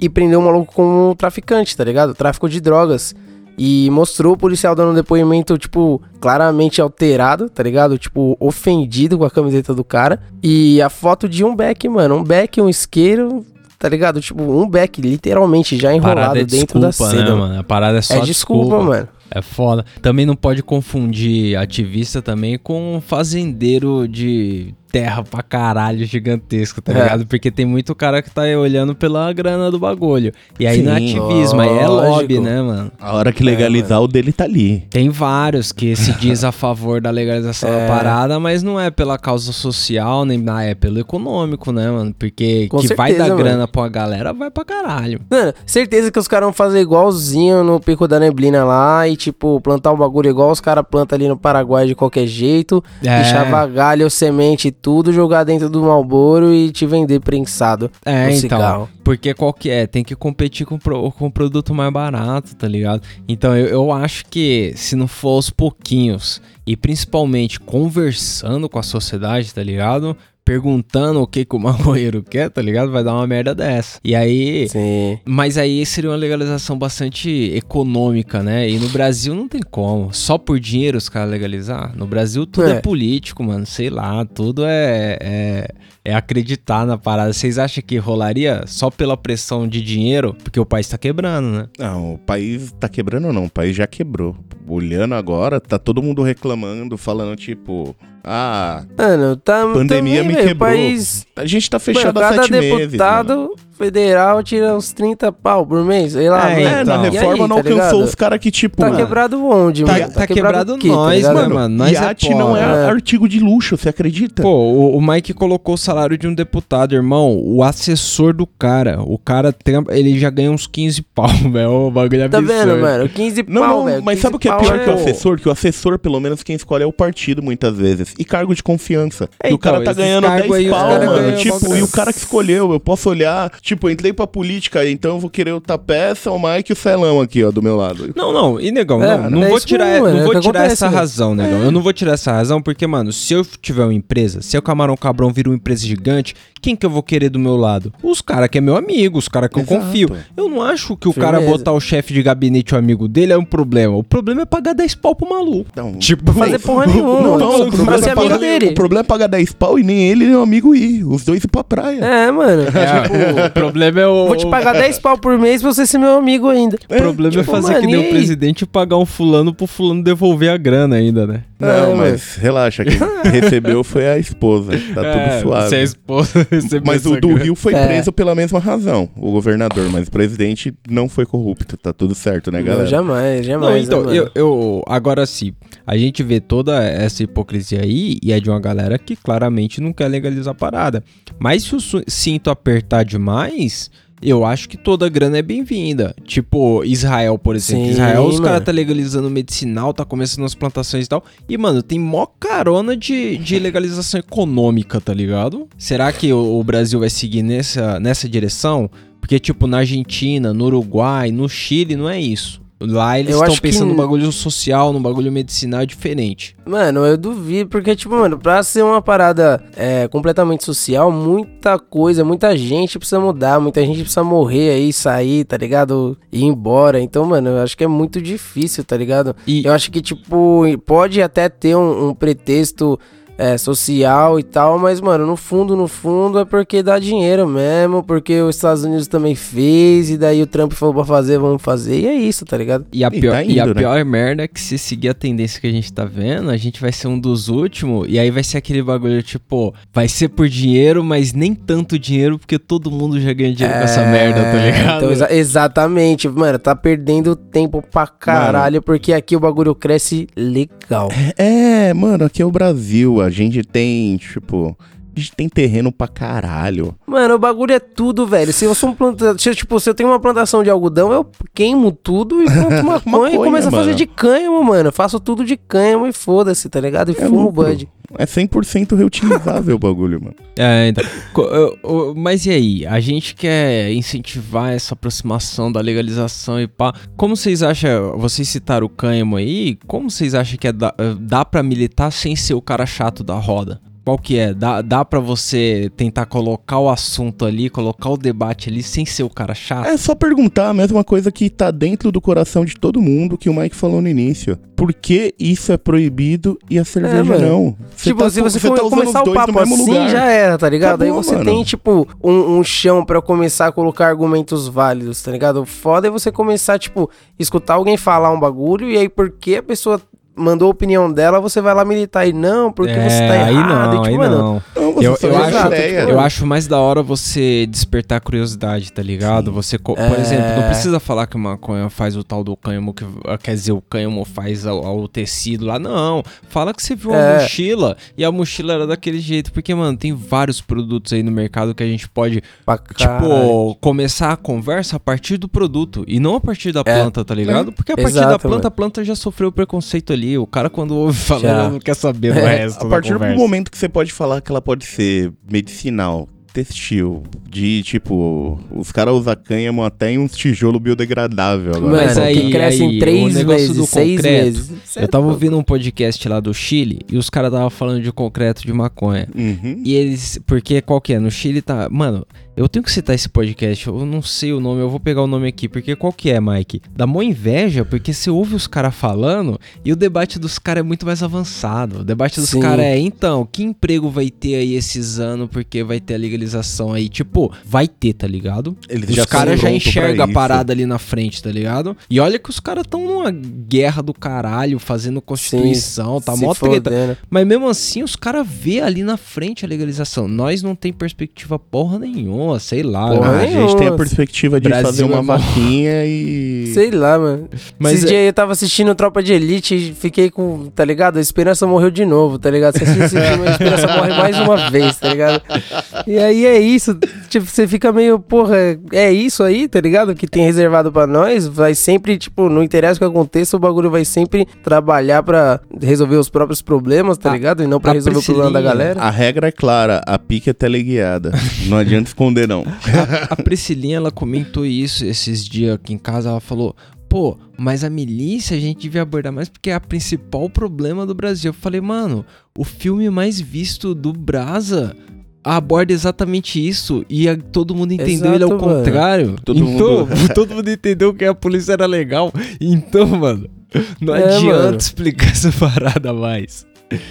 [SPEAKER 2] e prendeu o maluco como traficante, tá ligado? Tráfico de drogas. E mostrou o policial dando um depoimento, tipo, claramente alterado, tá ligado? Tipo, ofendido com a camiseta do cara. E a foto de um beck, mano. Um beck, um isqueiro, tá ligado? Tipo, um beck literalmente já enrolado
[SPEAKER 1] é
[SPEAKER 2] dentro da
[SPEAKER 1] desculpa, né,
[SPEAKER 2] seda.
[SPEAKER 1] mano? A parada é só
[SPEAKER 2] é desculpa, mano.
[SPEAKER 1] É foda. Também não pode confundir ativista também com fazendeiro de terra pra caralho gigantesco, tá
[SPEAKER 2] É.
[SPEAKER 1] ligado? Porque tem muito cara que tá aí olhando pela grana do bagulho. E aí não é
[SPEAKER 3] Sim.
[SPEAKER 1] ativismo, aí é lobby,
[SPEAKER 2] Lógico.
[SPEAKER 1] né, mano?
[SPEAKER 3] A hora que legalizar, o dele tá ali.
[SPEAKER 1] Tem vários que se diz a favor da legalização da
[SPEAKER 2] É.
[SPEAKER 1] parada, mas não é pela causa social, nem ah, é pelo econômico, né, mano? Porque
[SPEAKER 2] Com
[SPEAKER 1] que vai
[SPEAKER 2] certeza,
[SPEAKER 1] dar
[SPEAKER 2] mano.
[SPEAKER 1] grana pra galera, vai pra caralho.
[SPEAKER 2] Mano, certeza que os caras vão fazer igualzinho no Pico da Neblina lá e, tipo, plantar um bagulho igual os caras plantam ali no Paraguai de qualquer jeito,
[SPEAKER 1] É.
[SPEAKER 2] deixar vagalho, semente e tudo, jogar dentro do Malboro e te vender prensado
[SPEAKER 1] É, então.
[SPEAKER 2] cigarro.
[SPEAKER 1] Porque qual que é? Tem que competir com, com produto mais barato, tá ligado? Então eu, eu acho que se não for aos pouquinhos e principalmente conversando com a sociedade, tá ligado? Perguntando o que, que o maconheiro quer, tá ligado? Vai dar uma merda dessa. E aí.
[SPEAKER 2] Sim.
[SPEAKER 1] Mas aí seria uma legalização bastante econômica, né? E no Brasil não tem como. Só por dinheiro os caras legalizar. No Brasil tudo é,
[SPEAKER 2] É.
[SPEAKER 1] político, mano. Sei lá, tudo é, é, é acreditar na parada. Vocês acham que rolaria só pela pressão de dinheiro? Porque o país tá quebrando, né?
[SPEAKER 3] Não, o país tá quebrando ou não? O país já quebrou. Olhando agora, tá todo mundo reclamando, falando tipo, ah,
[SPEAKER 2] Mano, tá.
[SPEAKER 3] Pandemia me
[SPEAKER 2] velho, o
[SPEAKER 3] quebrou.
[SPEAKER 2] país.
[SPEAKER 3] a gente tá
[SPEAKER 2] Mano,
[SPEAKER 3] fechado há
[SPEAKER 2] cada
[SPEAKER 3] sete meses.
[SPEAKER 2] deputado
[SPEAKER 3] mano.
[SPEAKER 2] Federal tira uns 30 pau por mês, sei lá.
[SPEAKER 1] É,
[SPEAKER 2] mano.
[SPEAKER 3] É,
[SPEAKER 1] então.
[SPEAKER 3] na
[SPEAKER 2] E
[SPEAKER 3] reforma
[SPEAKER 2] aí,
[SPEAKER 3] não
[SPEAKER 2] tá
[SPEAKER 3] alcançou os caras que, tipo.
[SPEAKER 2] Tá
[SPEAKER 3] mano,
[SPEAKER 2] quebrado onde,
[SPEAKER 1] Tá-
[SPEAKER 2] mano?
[SPEAKER 1] tá quebrado
[SPEAKER 2] o quê,
[SPEAKER 1] nós,
[SPEAKER 2] ligado?
[SPEAKER 1] mano, mano. Nós é
[SPEAKER 3] iate não
[SPEAKER 1] pobre.
[SPEAKER 3] é
[SPEAKER 2] É.
[SPEAKER 3] artigo de luxo, você acredita?
[SPEAKER 1] Pô, o, o Mike colocou o salário de um deputado, irmão. O assessor do cara. O cara tem. Ele já ganha uns 15 pau, velho. O bagulho é
[SPEAKER 2] Tá
[SPEAKER 1] absurdo.
[SPEAKER 2] vendo, mano? 15
[SPEAKER 3] Não,
[SPEAKER 2] pau,
[SPEAKER 3] não,
[SPEAKER 2] velho.
[SPEAKER 3] mas
[SPEAKER 2] 15
[SPEAKER 3] sabe o que é
[SPEAKER 2] pau
[SPEAKER 3] pior que o
[SPEAKER 2] é-
[SPEAKER 3] assessor? Que o assessor, pelo menos, quem escolhe é o partido, muitas vezes. E cargo de confiança.
[SPEAKER 1] É,
[SPEAKER 3] e o cara
[SPEAKER 1] então,
[SPEAKER 3] tá
[SPEAKER 1] esses
[SPEAKER 3] ganhando
[SPEAKER 1] cargos
[SPEAKER 3] 10
[SPEAKER 1] aí, os
[SPEAKER 3] pau,
[SPEAKER 1] cara
[SPEAKER 3] mano. Tipo, e o cara que escolheu, eu posso olhar, tipo, eu entrei pra política, então eu vou querer o Tapeça, o Mike e o Celão aqui, ó, do meu lado.
[SPEAKER 1] Não, não, e negão,
[SPEAKER 2] É,
[SPEAKER 1] não, não
[SPEAKER 2] é
[SPEAKER 1] vou tirar,
[SPEAKER 2] mesmo,
[SPEAKER 1] não
[SPEAKER 2] é
[SPEAKER 1] vou tirar
[SPEAKER 2] acontece,
[SPEAKER 1] essa razão, negão. Eu não vou tirar essa razão porque, mano, se eu tiver uma empresa, se o Camarão Cabrão vira uma empresa gigante, quem que eu vou querer do meu lado? Os caras que é meu amigo, os caras que eu
[SPEAKER 3] Exato.
[SPEAKER 1] confio. Eu não acho que o cara
[SPEAKER 2] Firmeza.
[SPEAKER 1] botar o chefe de gabinete o amigo dele é um problema. O problema é pagar 10 pau pro maluco.
[SPEAKER 3] Não,
[SPEAKER 1] Tipo,
[SPEAKER 2] Fazer porra nenhuma.
[SPEAKER 3] Não, não,
[SPEAKER 2] mano.
[SPEAKER 3] o problema, é pagar,
[SPEAKER 2] dele.
[SPEAKER 3] o problema é pagar 10 pau e nem ele nem o amigo ir. Os dois ir pra praia.
[SPEAKER 2] É, mano.
[SPEAKER 1] É, o problema é o.
[SPEAKER 2] Vou te pagar 10 pau por mês pra você ser meu amigo ainda.
[SPEAKER 1] O problema é
[SPEAKER 2] tipo,
[SPEAKER 1] fazer que
[SPEAKER 2] mano,
[SPEAKER 1] nem
[SPEAKER 2] e
[SPEAKER 1] o presidente e pagar um fulano pro fulano devolver a grana ainda, né?
[SPEAKER 3] Não,
[SPEAKER 2] É,
[SPEAKER 3] mas relaxa, quem recebeu foi a esposa. Tá
[SPEAKER 1] É,
[SPEAKER 3] tudo suave.
[SPEAKER 1] Se a esposa recebeu
[SPEAKER 3] Mas
[SPEAKER 1] essa
[SPEAKER 3] o do
[SPEAKER 1] grana.
[SPEAKER 3] Rio foi
[SPEAKER 2] É.
[SPEAKER 3] preso pela mesma razão, o governador, mas o presidente não foi corrupto, tá tudo certo, né,
[SPEAKER 2] Não,
[SPEAKER 3] galera?
[SPEAKER 2] jamais, jamais.
[SPEAKER 1] Não, então,
[SPEAKER 2] né,
[SPEAKER 1] eu, eu. Agora sim, a gente vê toda essa hipocrisia aí e é de uma galera que claramente não quer legalizar a parada. Mas se o cinto apertar demais. Eu acho que toda grana é bem-vinda. Tipo, Israel, por exemplo.
[SPEAKER 2] Sim,
[SPEAKER 1] Israel, os caras tá legalizando medicinal, tá começando as plantações e tal. E, mano, tem mó carona de, de legalização econômica, tá ligado? Será que o, o Brasil vai seguir nessa, nessa direção? Porque, tipo, na Argentina, no Uruguai, no Chile, não é isso. Lá eles estão
[SPEAKER 2] acho que-
[SPEAKER 1] pensando no bagulho social, no bagulho medicinal diferente.
[SPEAKER 2] Mano, eu duvido, porque, tipo, mano, pra ser uma parada é, completamente social, muita coisa, muita gente precisa mudar, muita gente precisa morrer aí, sair, tá ligado? Ir embora. Então, mano, eu acho que é muito difícil, tá ligado?
[SPEAKER 1] E,
[SPEAKER 2] Eu acho que, tipo, pode até ter um, um pretexto é, social e tal, mas, mano, no fundo, no fundo, é porque dá dinheiro mesmo, porque os Estados Unidos também fez, e daí o Trump falou pra fazer, vamos fazer, e é isso, tá ligado?
[SPEAKER 1] e a,
[SPEAKER 3] E
[SPEAKER 1] pior,
[SPEAKER 3] tá
[SPEAKER 1] e a
[SPEAKER 3] indo, né?
[SPEAKER 1] pior merda é que se seguir a tendência que a gente tá vendo, a gente vai ser um dos últimos, e aí vai ser aquele bagulho, tipo, vai ser por dinheiro, mas nem tanto dinheiro, porque todo mundo já ganha dinheiro com essa merda, tá ligado?
[SPEAKER 2] Então, exa- exatamente, mano, tá perdendo tempo pra caralho, porque aqui o bagulho cresce legal.
[SPEAKER 3] É, mano, aqui é o Brasil, a gente tem, tipo, a gente tem terreno pra caralho.
[SPEAKER 2] Mano, o bagulho é tudo, velho. Se eu sou um planta... se, eu, tipo, se eu tenho uma plantação de algodão, eu queimo tudo e planto maconha e começo a fazer de cânhamo, mano. Eu faço tudo de cânhamo e foda-se, tá ligado? E
[SPEAKER 3] É
[SPEAKER 2] fumo
[SPEAKER 3] lucro.
[SPEAKER 2] bud.
[SPEAKER 3] É 100% reutilizável o bagulho, mano.
[SPEAKER 1] É, então. Mas e aí? A gente quer incentivar essa aproximação da legalização e pá. Como vocês acham? Vocês citaram o cânhamo aí. Como vocês acham que é da- dá pra militar sem ser o cara chato da roda? Qual que é? Dá, dá pra você tentar colocar o assunto ali, colocar o debate ali sem ser o cara chato?
[SPEAKER 3] É só perguntar a mesma coisa que tá dentro do coração de todo mundo que o Mike falou no início. Por que isso é proibido e a cerveja
[SPEAKER 2] mano.
[SPEAKER 3] não? Você
[SPEAKER 2] tipo,
[SPEAKER 3] tá-
[SPEAKER 2] se você,
[SPEAKER 3] você
[SPEAKER 2] for
[SPEAKER 3] tá
[SPEAKER 2] começar o papo
[SPEAKER 3] no mesmo
[SPEAKER 2] assim,
[SPEAKER 3] lugar.
[SPEAKER 2] já era, tá ligado?
[SPEAKER 3] Acabou,
[SPEAKER 2] Aí você
[SPEAKER 3] mano.
[SPEAKER 2] tem, tipo, um, um chão pra começar a colocar argumentos válidos, tá ligado? Foda é você começar, tipo, escutar alguém falar um bagulho e aí porque a pessoa mandou a opinião dela, você vai lá militar e não, porque você tá
[SPEAKER 1] aí
[SPEAKER 2] errado.
[SPEAKER 1] não,
[SPEAKER 2] e,
[SPEAKER 1] aí
[SPEAKER 2] tipo, mano,
[SPEAKER 1] não.
[SPEAKER 3] Não, você
[SPEAKER 1] Eu, eu, acho,
[SPEAKER 3] ideia.
[SPEAKER 1] eu acho mais da hora você despertar curiosidade, tá ligado? Você, co- por
[SPEAKER 2] É.
[SPEAKER 1] exemplo, não precisa falar que uma maconha faz o tal do cânhamo, que, quer dizer, o cânhamo faz ao, ao tecido lá, não. Fala que você viu uma
[SPEAKER 2] É.
[SPEAKER 1] mochila e a mochila era daquele jeito, porque, mano, tem vários produtos aí no mercado que a gente pode, tipo, começar a conversa a partir do produto e não a partir da planta, tá ligado? Porque a partir da
[SPEAKER 2] É. Exato,
[SPEAKER 1] planta,
[SPEAKER 2] mano.
[SPEAKER 1] a planta já sofreu preconceito ali. O cara, quando ouve falar, não quer saber do
[SPEAKER 2] É,
[SPEAKER 1] resto
[SPEAKER 3] A
[SPEAKER 1] da
[SPEAKER 3] partir do momento que você pode falar que ela pode ser medicinal, textil, de tipo, os caras usam cânhamo até em uns tijolo biodegradável agora.
[SPEAKER 2] Mano,
[SPEAKER 1] Mas aí-
[SPEAKER 2] que cresce
[SPEAKER 1] aí,
[SPEAKER 2] em três meses, seis meses.
[SPEAKER 1] Eu tava ouvindo um podcast lá do Chile e os caras tava falando de concreto de maconha.
[SPEAKER 3] Uhum.
[SPEAKER 1] E eles. Porque qual que é? No Chile tá. Mano, eu tenho que citar esse podcast. Eu não sei o nome, eu vou pegar o nome aqui. Porque qual que é, Mike? Dá mó inveja, porque você ouve os caras falando e o debate dos caras é muito mais avançado. O debate dos
[SPEAKER 2] Sim.
[SPEAKER 1] caras é, então, que emprego vai ter aí esses anos porque vai ter a legalização aí? Tipo, vai ter, tá ligado? Os caras já
[SPEAKER 3] pra
[SPEAKER 1] enxergam a parada ali na frente, tá ligado? E olha que os caras tão numa guerra do caralho, fazendo constituição, tá
[SPEAKER 2] Se
[SPEAKER 1] mó treta. Mas mesmo assim, os caras vê ali na frente a legalização. Nós não tem perspectiva porra nenhuma, sei lá.
[SPEAKER 2] Porra
[SPEAKER 1] né?
[SPEAKER 3] a gente tem a
[SPEAKER 2] Nossa.
[SPEAKER 3] perspectiva de
[SPEAKER 1] Brasil
[SPEAKER 3] fazer uma
[SPEAKER 1] é
[SPEAKER 3] vaquinha e.
[SPEAKER 2] Sei lá, mano.
[SPEAKER 1] Mas
[SPEAKER 2] Esse
[SPEAKER 1] é-
[SPEAKER 2] dia eu tava assistindo Tropa de Elite e fiquei com, tá ligado? A esperança morreu de novo, tá ligado? Você assiste esse filme, a esperança morre mais uma vez, tá ligado? E aí é isso, tipo, você fica meio, porra, é isso aí, tá ligado? Que tem reservado pra nós, vai sempre, tipo, não interessa o que aconteça, o bagulho vai sempre trabalhar pra resolver os próprios problemas, tá
[SPEAKER 1] A-
[SPEAKER 2] ligado? E não pra
[SPEAKER 1] a
[SPEAKER 2] resolver o problema da galera.
[SPEAKER 3] A regra é clara, a pique é teleguiada. Não adianta esconder, não.
[SPEAKER 1] A Priscilinha, ela comentou isso esses dias aqui em casa. Ela falou: pô, mas a milícia a gente devia abordar mais porque é a principal problema do Brasil. Eu falei, mano, o filme mais visto do Brasa aborda exatamente isso e a- todo mundo entendeu ele ao
[SPEAKER 2] Exato, mano.
[SPEAKER 1] contrário.
[SPEAKER 3] Todo
[SPEAKER 1] então,
[SPEAKER 3] mundo-
[SPEAKER 1] todo mundo entendeu que a polícia era legal. Então, mano, não
[SPEAKER 2] É,
[SPEAKER 1] adianta
[SPEAKER 2] mano.
[SPEAKER 1] explicar essa parada mais.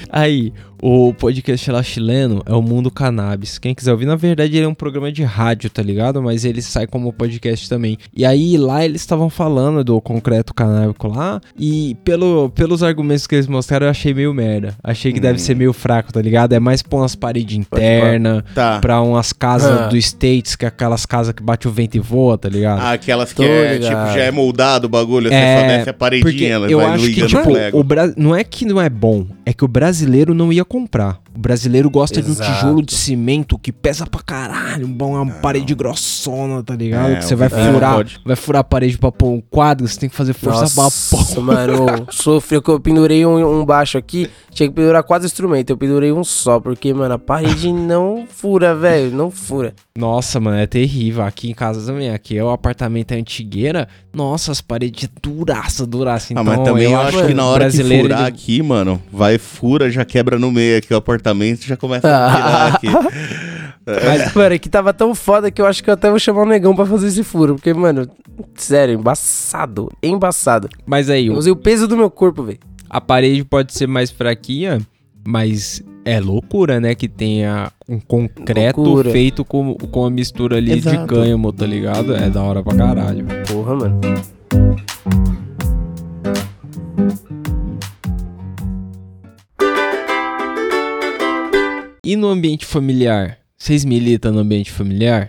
[SPEAKER 1] Aí, o podcast lá chileno é o Mundo Cannabis. Quem quiser ouvir, na verdade, ele é um programa de rádio, tá ligado? Mas ele sai como podcast também. E aí, lá eles estavam falando do concreto canábico lá. E pelo, pelos argumentos que eles mostraram, eu achei meio merda. Achei que deve
[SPEAKER 3] Hum.
[SPEAKER 1] ser meio fraco, tá ligado? É mais pra umas paredes internas,
[SPEAKER 3] Tá.
[SPEAKER 1] pra umas casas
[SPEAKER 2] Ah.
[SPEAKER 1] do States, que é aquelas casas que bate o vento e voa, tá ligado?
[SPEAKER 3] Ah, aquelas que
[SPEAKER 2] Tô
[SPEAKER 3] é,
[SPEAKER 2] ligado.
[SPEAKER 3] tipo, já é moldado o bagulho, você
[SPEAKER 1] É,
[SPEAKER 3] só desce a paredinha, ela
[SPEAKER 1] eu
[SPEAKER 3] vai
[SPEAKER 1] acho que, tipo,
[SPEAKER 3] o
[SPEAKER 1] Bra... não é que não é bom, é que o brasileiro não ia comprar. O brasileiro gosta de um
[SPEAKER 2] Exato.
[SPEAKER 1] tijolo de cimento que pesa pra caralho, um bom- uma parede grossona, tá ligado?
[SPEAKER 3] É,
[SPEAKER 1] que você vai
[SPEAKER 3] brasileiro
[SPEAKER 1] furar, vai furar a parede pra pôr um quadro, você tem que fazer força pra
[SPEAKER 2] Nossa,
[SPEAKER 1] pôr.
[SPEAKER 2] mano, sofreu que eu pendurei um, um baixo aqui, tinha que pendurar quatro instrumentos, eu pendurei um só, porque, mano, a parede não fura, velho, não fura.
[SPEAKER 1] Nossa, mano, é terrível. Aqui em casa também, aqui é o apartamento é antigueira. Nossa, as paredes duraça, duraça. Então,
[SPEAKER 3] ah, mas também eu, acho que na hora que
[SPEAKER 1] brasileiro,
[SPEAKER 3] furar
[SPEAKER 1] ele-
[SPEAKER 3] aqui, mano, vai, fura, já quebra no meio aqui o apartamento já começa a virar aqui.
[SPEAKER 2] Mas, mano, é que tava tão foda que eu acho que eu até vou chamar o negão pra fazer esse furo, porque, mano, sério, embaçado, embaçado.
[SPEAKER 1] Mas aí,
[SPEAKER 2] Eu
[SPEAKER 1] o-
[SPEAKER 2] usei o peso do meu corpo, velho.
[SPEAKER 1] a parede pode ser mais fraquinha, mas é loucura, né? Que tenha um concreto
[SPEAKER 2] Loucura.
[SPEAKER 1] feito com, com a mistura ali de
[SPEAKER 3] Exato.
[SPEAKER 1] cânhamo, tá ligado? É da hora pra caralho.
[SPEAKER 2] Porra, mano.
[SPEAKER 1] E no ambiente familiar? Vocês militam no ambiente familiar?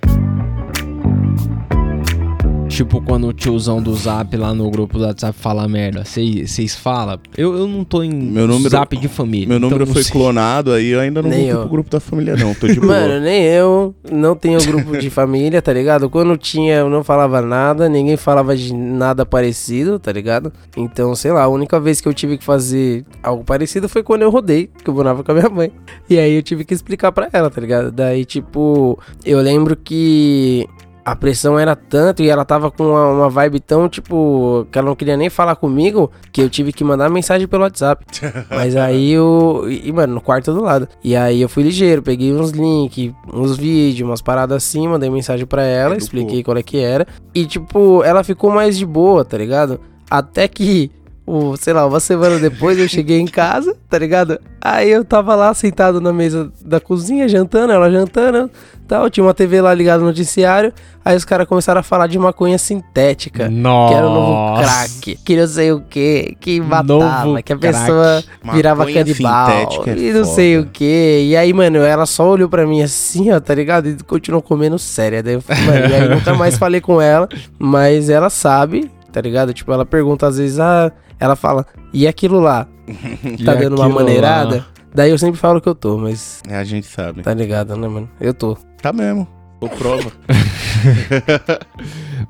[SPEAKER 1] Tipo quando o tiozão do Zap lá no grupo do WhatsApp fala merda, vocês falam? Eu, eu não tô em
[SPEAKER 3] Meu número-
[SPEAKER 1] Zap de família.
[SPEAKER 3] Meu
[SPEAKER 1] então
[SPEAKER 3] número
[SPEAKER 1] não
[SPEAKER 3] foi
[SPEAKER 1] sei.
[SPEAKER 3] clonado, aí eu ainda não
[SPEAKER 2] Nem
[SPEAKER 3] voltei
[SPEAKER 2] eu.
[SPEAKER 3] pro grupo da família, não. Tô de boa.
[SPEAKER 2] Mano, nem eu não tenho grupo de família, tá ligado? Quando tinha, eu não falava nada, ninguém falava de nada parecido, tá ligado? Então, sei lá, a única vez que eu tive que fazer algo parecido foi quando eu rodei, que eu morava com a minha mãe. E aí eu tive que explicar pra ela, tá ligado? Daí, tipo, eu lembro que a pressão era tanto e ela tava com uma, uma vibe tão, tipo, que ela não queria nem falar comigo, que eu tive que mandar mensagem pelo WhatsApp. Mas aí eu. E, mano, no quarto do lado. E aí eu fui ligeiro, peguei uns links, uns vídeos, umas paradas assim, mandei mensagem pra ela,
[SPEAKER 3] Educou.
[SPEAKER 2] expliquei qual é que era. E, tipo, ela ficou mais de boa, tá ligado? Até que. o sei lá, uma semana depois eu cheguei em casa, tá ligado? Aí eu tava lá sentado na mesa da cozinha, jantando, ela jantando, tal. Tinha uma TV lá ligada no noticiário. Aí os caras começaram a falar de maconha sintética.
[SPEAKER 1] Nossa.
[SPEAKER 2] Que era o novo crack, que não sei o que, que matava,
[SPEAKER 1] Novo
[SPEAKER 2] que a
[SPEAKER 1] crack.
[SPEAKER 2] pessoa virava
[SPEAKER 3] Maconha
[SPEAKER 2] canibal
[SPEAKER 3] sintética é
[SPEAKER 2] e não sei
[SPEAKER 3] foda.
[SPEAKER 2] o que. E aí, mano, ela só olhou pra mim assim, ó, tá ligado? E continuou comendo séria. Daí eu falei, mano, e aí nunca mais falei com ela, mas ela sabe, tá ligado? Tipo, ela pergunta às vezes, ah, ela fala, e aquilo lá? Tá dando uma maneirada?
[SPEAKER 1] lá?
[SPEAKER 2] Daí eu sempre falo que eu tô, mas
[SPEAKER 3] É, a gente sabe.
[SPEAKER 2] tá ligado, né, mano? Eu tô.
[SPEAKER 3] Tá mesmo. Tô prova.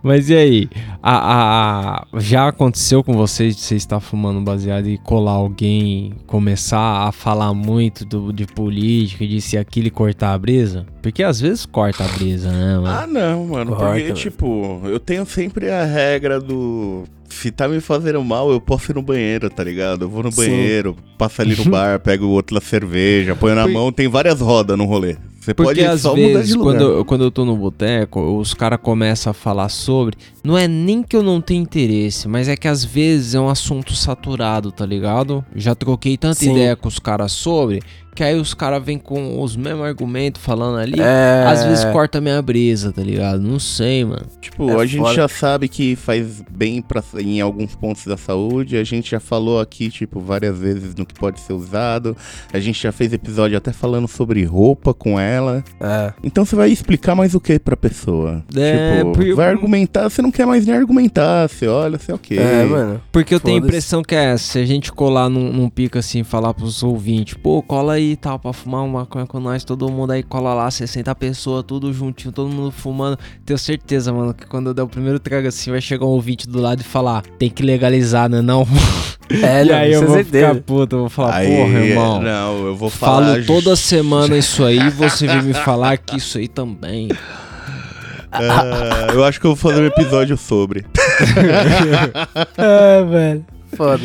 [SPEAKER 1] Mas e aí? A, a- já aconteceu com vocês de você estar fumando baseado e colar alguém, começar a falar muito do- de política, de se aquilo e cortar a brisa? Porque às vezes corta a brisa, né, mano?
[SPEAKER 3] Ah, não, mano.
[SPEAKER 2] Corta,
[SPEAKER 3] Porque,
[SPEAKER 2] mano.
[SPEAKER 3] tipo, eu tenho sempre a regra do. Se tá me fazendo mal, eu posso ir no banheiro, tá ligado? Eu vou no
[SPEAKER 2] Sim.
[SPEAKER 3] banheiro, passo ali no bar, pego outra cerveja, ponho na
[SPEAKER 1] Por-
[SPEAKER 3] mão, tem várias rodas no rolê. Você
[SPEAKER 1] Porque
[SPEAKER 3] pode
[SPEAKER 1] às
[SPEAKER 3] só mudar de
[SPEAKER 1] vezes, quando, eu- quando eu tô no boteco, os caras começam a falar sobre. Não é nem que eu não tenho interesse, mas é que às vezes é um assunto saturado, tá ligado? Já troquei tanta
[SPEAKER 2] Sim.
[SPEAKER 1] ideia com os caras sobre, que aí os caras vêm com os mesmos argumentos falando ali.
[SPEAKER 2] É...
[SPEAKER 1] Às vezes corta minha brisa, tá ligado? Não sei, mano.
[SPEAKER 3] Tipo,
[SPEAKER 2] É
[SPEAKER 3] a gente já sabe que faz bem pra, em alguns pontos da saúde. A gente já falou aqui, tipo, várias vezes no que pode ser usado. A gente já fez episódio até falando sobre roupa com ela.
[SPEAKER 2] É.
[SPEAKER 3] Então você vai explicar mais o que pra pessoa?
[SPEAKER 1] É,
[SPEAKER 3] tipo,
[SPEAKER 1] porque-
[SPEAKER 3] vai argumentar, você não quer mais nem argumentar. Você olha, você é ok.
[SPEAKER 2] É, mano.
[SPEAKER 1] Porque eu tenho a impressão que é, se a gente colar num, num pico assim, falar pros ouvintes, pô, cola aí e tal, pra fumar uma maconha com nós, todo mundo aí cola lá, 60 pessoas, tudo juntinho, todo mundo fumando. Tenho certeza, mano, que quando eu der o primeiro trago assim, vai chegar um ouvinte do lado e falar, tem que legalizar, né não?
[SPEAKER 2] É,
[SPEAKER 1] e
[SPEAKER 2] não,
[SPEAKER 1] aí
[SPEAKER 2] isso
[SPEAKER 1] eu
[SPEAKER 2] é
[SPEAKER 1] vou
[SPEAKER 2] certeza.
[SPEAKER 1] ficar puto, eu vou falar,
[SPEAKER 3] Aí,
[SPEAKER 1] porra, irmão.
[SPEAKER 3] Não, eu vou falar.
[SPEAKER 1] Falo toda semana isso aí, você vem me falar que isso aí também.
[SPEAKER 3] Ah, eu acho que eu vou fazer um episódio sobre.
[SPEAKER 2] É, velho. Foda.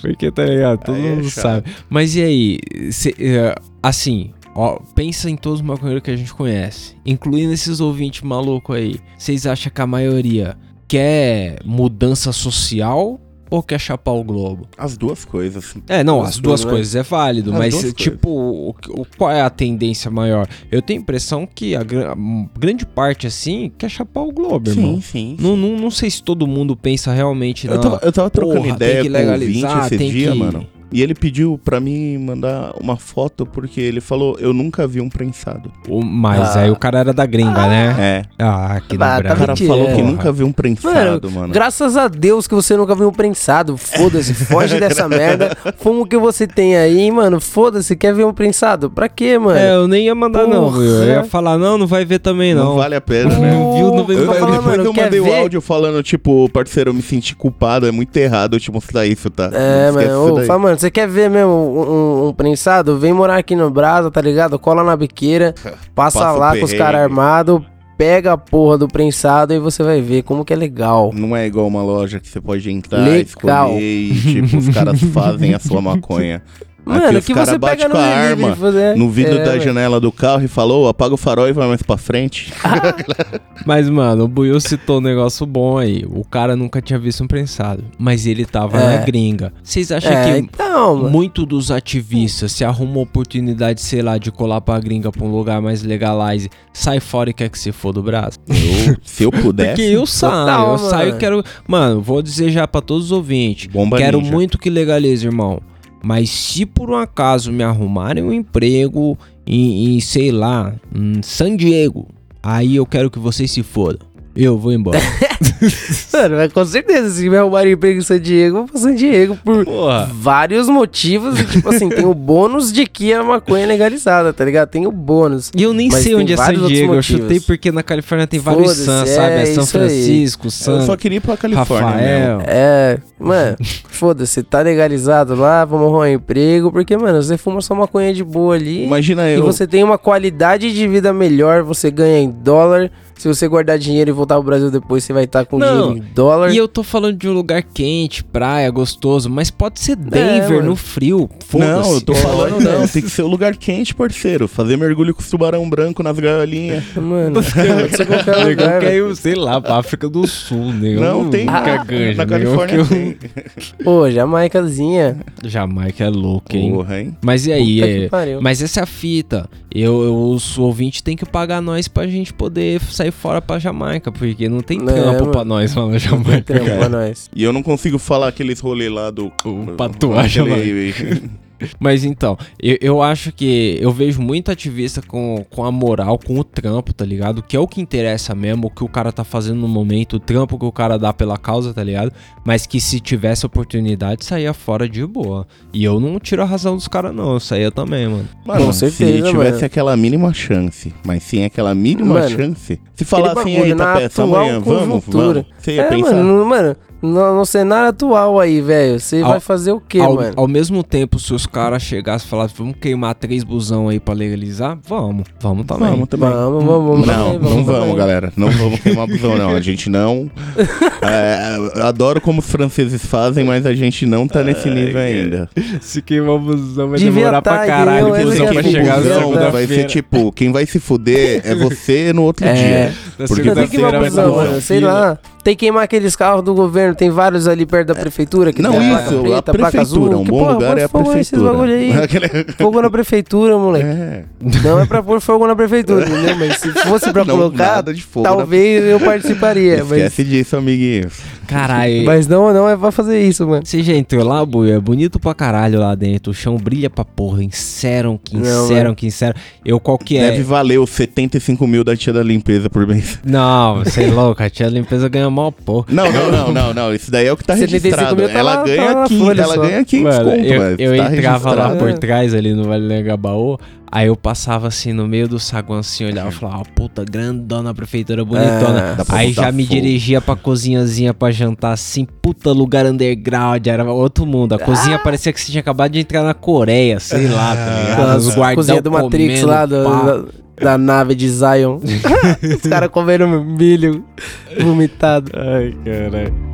[SPEAKER 1] Porque, tá ligado? Todo
[SPEAKER 3] Aí é
[SPEAKER 1] mundo
[SPEAKER 3] chato.
[SPEAKER 1] sabe. Mas e aí? cê, é, assim, ó, pensa em todos os maconheiros que a gente conhece, incluindo esses ouvintes malucos aí. Vocês acham que a maioria quer mudança social ou quer chapar o globo?
[SPEAKER 3] As duas coisas.
[SPEAKER 1] É, não,
[SPEAKER 2] Duas
[SPEAKER 1] as duas
[SPEAKER 2] coisas, né?
[SPEAKER 1] coisas é válido,
[SPEAKER 3] As
[SPEAKER 1] mas
[SPEAKER 3] duas
[SPEAKER 1] tipo, o, o- qual é a tendência maior? Eu tenho a impressão que a, a grande parte, assim, quer chapar o globo, irmão.
[SPEAKER 3] Sim, sim.
[SPEAKER 1] Não, não, não sei se todo mundo pensa realmente
[SPEAKER 3] Eu
[SPEAKER 1] não.
[SPEAKER 3] tava, eu tava trocando
[SPEAKER 1] Porra,
[SPEAKER 3] ideia
[SPEAKER 1] tem que
[SPEAKER 3] com o ouvinte
[SPEAKER 1] legalizar,
[SPEAKER 3] esse
[SPEAKER 1] tem
[SPEAKER 3] dia,
[SPEAKER 1] que-
[SPEAKER 3] mano. E ele pediu pra mim mandar uma foto porque ele falou, eu nunca vi um prensado.
[SPEAKER 1] O- Mas
[SPEAKER 2] Ah.
[SPEAKER 1] aí o cara era da gringa, né?
[SPEAKER 3] É.
[SPEAKER 1] Ah, que
[SPEAKER 2] Bah,
[SPEAKER 1] no
[SPEAKER 2] tá
[SPEAKER 3] O cara
[SPEAKER 1] Brasil.
[SPEAKER 3] falou que
[SPEAKER 2] Porra.
[SPEAKER 3] nunca viu um prensado, mano.
[SPEAKER 2] Graças a Deus que você nunca viu um prensado. Foda-se, foge dessa merda. Fuma o que você tem aí, mano. Foda-se, quer ver um prensado? Pra quê, mano?
[SPEAKER 1] É, eu nem ia mandar não,
[SPEAKER 2] Porra.
[SPEAKER 1] viu? Eu ia falar, não, não vai ver também
[SPEAKER 3] Não,
[SPEAKER 1] não.
[SPEAKER 3] vale a pena, né?
[SPEAKER 1] viu, não vai
[SPEAKER 3] Eu,
[SPEAKER 2] falando,
[SPEAKER 3] depois
[SPEAKER 2] mano,
[SPEAKER 3] que eu mandei o
[SPEAKER 2] ver?
[SPEAKER 3] áudio falando, tipo, parceiro, eu me senti culpado, é muito errado eu te mostrar isso, tá?
[SPEAKER 2] É,
[SPEAKER 3] Não
[SPEAKER 2] mano. Ô, fala, mano, você quer ver mesmo um, um- um prensado? Vem morar aqui no Brasa, tá ligado? Cola na biqueira, passa,
[SPEAKER 3] Passa
[SPEAKER 2] lá com os caras armados, pega a porra do prensado e você vai ver como que é legal.
[SPEAKER 3] Não é igual uma loja que você pode entrar,
[SPEAKER 2] Legal.
[SPEAKER 3] escolher e, tipo, os caras fazem a sua maconha. Aqui
[SPEAKER 2] Mano,
[SPEAKER 3] os
[SPEAKER 2] que
[SPEAKER 3] cara
[SPEAKER 2] você
[SPEAKER 3] bate
[SPEAKER 2] pega no
[SPEAKER 3] com a arma
[SPEAKER 2] fazer-
[SPEAKER 3] no vidro
[SPEAKER 2] É,
[SPEAKER 3] da
[SPEAKER 2] mano.
[SPEAKER 3] janela do carro e falou, apaga o farol e vai mais pra frente.
[SPEAKER 1] Mas, mano, o Buiu citou um negócio bom aí. O cara nunca tinha visto um prensado. Mas ele tava
[SPEAKER 2] É.
[SPEAKER 1] na gringa. Vocês acham
[SPEAKER 2] É,
[SPEAKER 1] que
[SPEAKER 2] então,
[SPEAKER 1] muito dos ativistas se arruma uma oportunidade, sei lá, de colar pra gringa pra um lugar mais legalize, sai fora e quer que se for do braço?
[SPEAKER 3] Eu, se eu pudesse,
[SPEAKER 1] Porque eu saio,
[SPEAKER 2] Total,
[SPEAKER 1] eu saio e quero. Mano, vou dizer já pra todos os ouvintes.
[SPEAKER 3] bomba
[SPEAKER 1] Quero
[SPEAKER 3] ninja.
[SPEAKER 1] muito que legalize, irmão. Mas se por um acaso me arrumarem um emprego em, em, sei lá, em San Diego, aí eu quero que vocês se fodam. Eu vou embora.
[SPEAKER 2] Mano, mas com certeza, se me arrumarem emprego em San Diego, eu vou pra San Diego por
[SPEAKER 1] Porra.
[SPEAKER 2] vários motivos. E, tipo assim, tem o bônus de que a maconha é legalizada, tá ligado? Tem o bônus.
[SPEAKER 1] E eu nem sei onde é San Diego. Eu chutei porque na Califórnia tem vários San,
[SPEAKER 2] é
[SPEAKER 1] sabe? É São
[SPEAKER 2] isso aí.
[SPEAKER 1] Francisco, San,
[SPEAKER 3] Eu só queria ir pra Califórnia
[SPEAKER 1] Rafael.
[SPEAKER 3] mesmo.
[SPEAKER 2] É, mano, foda-se, tá legalizado lá, vamos arrumar um emprego, porque, mano, você fuma só maconha de boa ali.
[SPEAKER 3] Imagina
[SPEAKER 2] E
[SPEAKER 3] eu...
[SPEAKER 2] você tem uma qualidade de vida melhor, você ganha em dólar, Se você guardar dinheiro e voltar pro Brasil depois, você vai estar com
[SPEAKER 1] Não,
[SPEAKER 2] dinheiro em dólar.
[SPEAKER 1] E eu tô falando de um lugar quente, praia, gostoso, mas pode ser Denver
[SPEAKER 2] mano.
[SPEAKER 1] no frio.
[SPEAKER 3] Não, eu tô falando não. Tem que ser um lugar quente, parceiro. Fazer mergulho com os tubarão branco nas gaiolinhas.
[SPEAKER 2] Mano, ser qualquer lugar,
[SPEAKER 1] sei lá, pra África do Sul, negão.
[SPEAKER 3] Não, tem
[SPEAKER 1] caganja,
[SPEAKER 3] na
[SPEAKER 1] negão
[SPEAKER 3] Califórnia
[SPEAKER 1] eu-
[SPEAKER 3] tem.
[SPEAKER 2] Pô, Jamaicazinha.
[SPEAKER 1] Jamaica é louco, hein?
[SPEAKER 3] Porra, hein?
[SPEAKER 1] Mas e aí? É-. Mas essa é a fita. Eu, eu, os ouvintes têm que pagar nós pra gente poder sair fora pra Jamaica, porque não tem
[SPEAKER 2] É,
[SPEAKER 1] trampo
[SPEAKER 2] mano.
[SPEAKER 1] pra nós lá na Jamaica.
[SPEAKER 2] Trampo
[SPEAKER 3] cara.
[SPEAKER 2] pra nós.
[SPEAKER 3] E eu não consigo falar aqueles rolê lá do...
[SPEAKER 1] O patuagem lá.
[SPEAKER 3] aquele-
[SPEAKER 1] Mas então, eu, eu acho que eu vejo muito ativista com, com a moral, com o trampo, tá ligado? Que é o que interessa mesmo, o que o cara tá fazendo no momento, o trampo que o cara dá pela causa, tá ligado? Mas que se tivesse oportunidade, saía fora de boa. E eu não tiro a razão dos caras, não. Eu saía também, mano.
[SPEAKER 3] Mano, se
[SPEAKER 2] certeza,
[SPEAKER 3] tivesse
[SPEAKER 2] mano.
[SPEAKER 3] aquela mínima chance, mas sem aquela mínima
[SPEAKER 2] Mano,
[SPEAKER 3] chance, se falassem
[SPEAKER 2] bagulho,
[SPEAKER 3] aí,
[SPEAKER 2] na
[SPEAKER 3] tá peça, amanhã, vamos, vamos, você ia
[SPEAKER 2] É,
[SPEAKER 3] pensar?
[SPEAKER 2] mano, no, mano no, no cenário atual aí, velho, você vai fazer o quê,
[SPEAKER 1] ao,
[SPEAKER 2] mano?
[SPEAKER 1] ao mesmo tempo, se os caras chegassem e falassem, vamos queimar três busão aí pra legalizar, vamos. Vamos também.
[SPEAKER 3] Vamos também.
[SPEAKER 2] Vamos, vamos, vamos.
[SPEAKER 3] Não,
[SPEAKER 2] também,
[SPEAKER 3] não vamos,
[SPEAKER 2] também.
[SPEAKER 3] galera. Não vamos queimar busão, não. A gente não. É, eu adoro como os franceses fazem, mas a gente não tá nesse nível ainda.
[SPEAKER 1] Se queimar busão vai
[SPEAKER 2] Devia
[SPEAKER 1] demorar pra
[SPEAKER 2] tá,
[SPEAKER 1] caralho,
[SPEAKER 2] entendeu?
[SPEAKER 1] busão
[SPEAKER 2] Esse
[SPEAKER 1] pra chegar
[SPEAKER 2] busão,
[SPEAKER 3] vai ser tipo, quem vai se fuder é você no outro
[SPEAKER 2] É.
[SPEAKER 3] dia. Porque
[SPEAKER 2] Não, tem que
[SPEAKER 1] vai
[SPEAKER 2] busão, mano. Sei lá. Tem que queimar aqueles carros do governo. Tem vários ali perto da prefeitura. Que
[SPEAKER 3] Não,
[SPEAKER 2] tem a
[SPEAKER 3] isso,
[SPEAKER 2] placa preta,
[SPEAKER 3] a
[SPEAKER 2] placa azul.
[SPEAKER 3] prefeitura. Um
[SPEAKER 2] que,
[SPEAKER 3] bom
[SPEAKER 2] porra,
[SPEAKER 3] lugar é a prefeitura.
[SPEAKER 2] bagulho aí. Fogo na prefeitura, moleque.
[SPEAKER 3] É.
[SPEAKER 2] Não é pra pôr fogo na prefeitura, entendeu? Mas se fosse pra
[SPEAKER 3] Não,
[SPEAKER 2] colocar,
[SPEAKER 3] nada de fogo na-
[SPEAKER 2] talvez eu participaria. Mas,
[SPEAKER 3] Esquece disso, amiguinhos.
[SPEAKER 1] Caralho.
[SPEAKER 2] mas não, não é pra fazer isso, mano.
[SPEAKER 1] Você já entrou lá, Buio? É bonito pra caralho lá dentro. O chão brilha pra porra. Inseram, que inseram, que inseram. Eu qual que é?
[SPEAKER 3] Deve valer os 75 mil da tia da limpeza por mês.
[SPEAKER 1] Não, você é louco. A tia da limpeza ganha mal porra.
[SPEAKER 3] Não, não, não, não, não. Isso daí é o que tá
[SPEAKER 2] 75
[SPEAKER 3] registrado.
[SPEAKER 2] mil tá
[SPEAKER 3] ela
[SPEAKER 2] lá-
[SPEAKER 3] ganha
[SPEAKER 2] tá lá na
[SPEAKER 3] 15,
[SPEAKER 2] folha
[SPEAKER 3] ela
[SPEAKER 2] só.
[SPEAKER 3] ganha 15
[SPEAKER 1] Mano,
[SPEAKER 3] conto,
[SPEAKER 1] eu,
[SPEAKER 3] mas
[SPEAKER 1] eu
[SPEAKER 3] tá
[SPEAKER 1] entrava lá por trás, ali no Vale do Engabaú. Aí eu passava assim no meio do saguão assim, olhava e falava, ah, puta, grandona prefeitura bonitona.
[SPEAKER 2] Ah,
[SPEAKER 3] pra
[SPEAKER 1] Aí já me
[SPEAKER 3] fogo.
[SPEAKER 1] dirigia pra cozinhazinha pra jantar assim, puta lugar underground, era outro mundo. A cozinha parecia que você tinha acabado de entrar na Coreia, sei lá, tá ligado?
[SPEAKER 2] Aquelas
[SPEAKER 1] Os guardão
[SPEAKER 2] cozinha do Matrix
[SPEAKER 1] comendo
[SPEAKER 2] lá, do-
[SPEAKER 1] pá.
[SPEAKER 2] Da, nave de Zion. Os caras comendo milho vomitado.
[SPEAKER 1] Ai, caralho.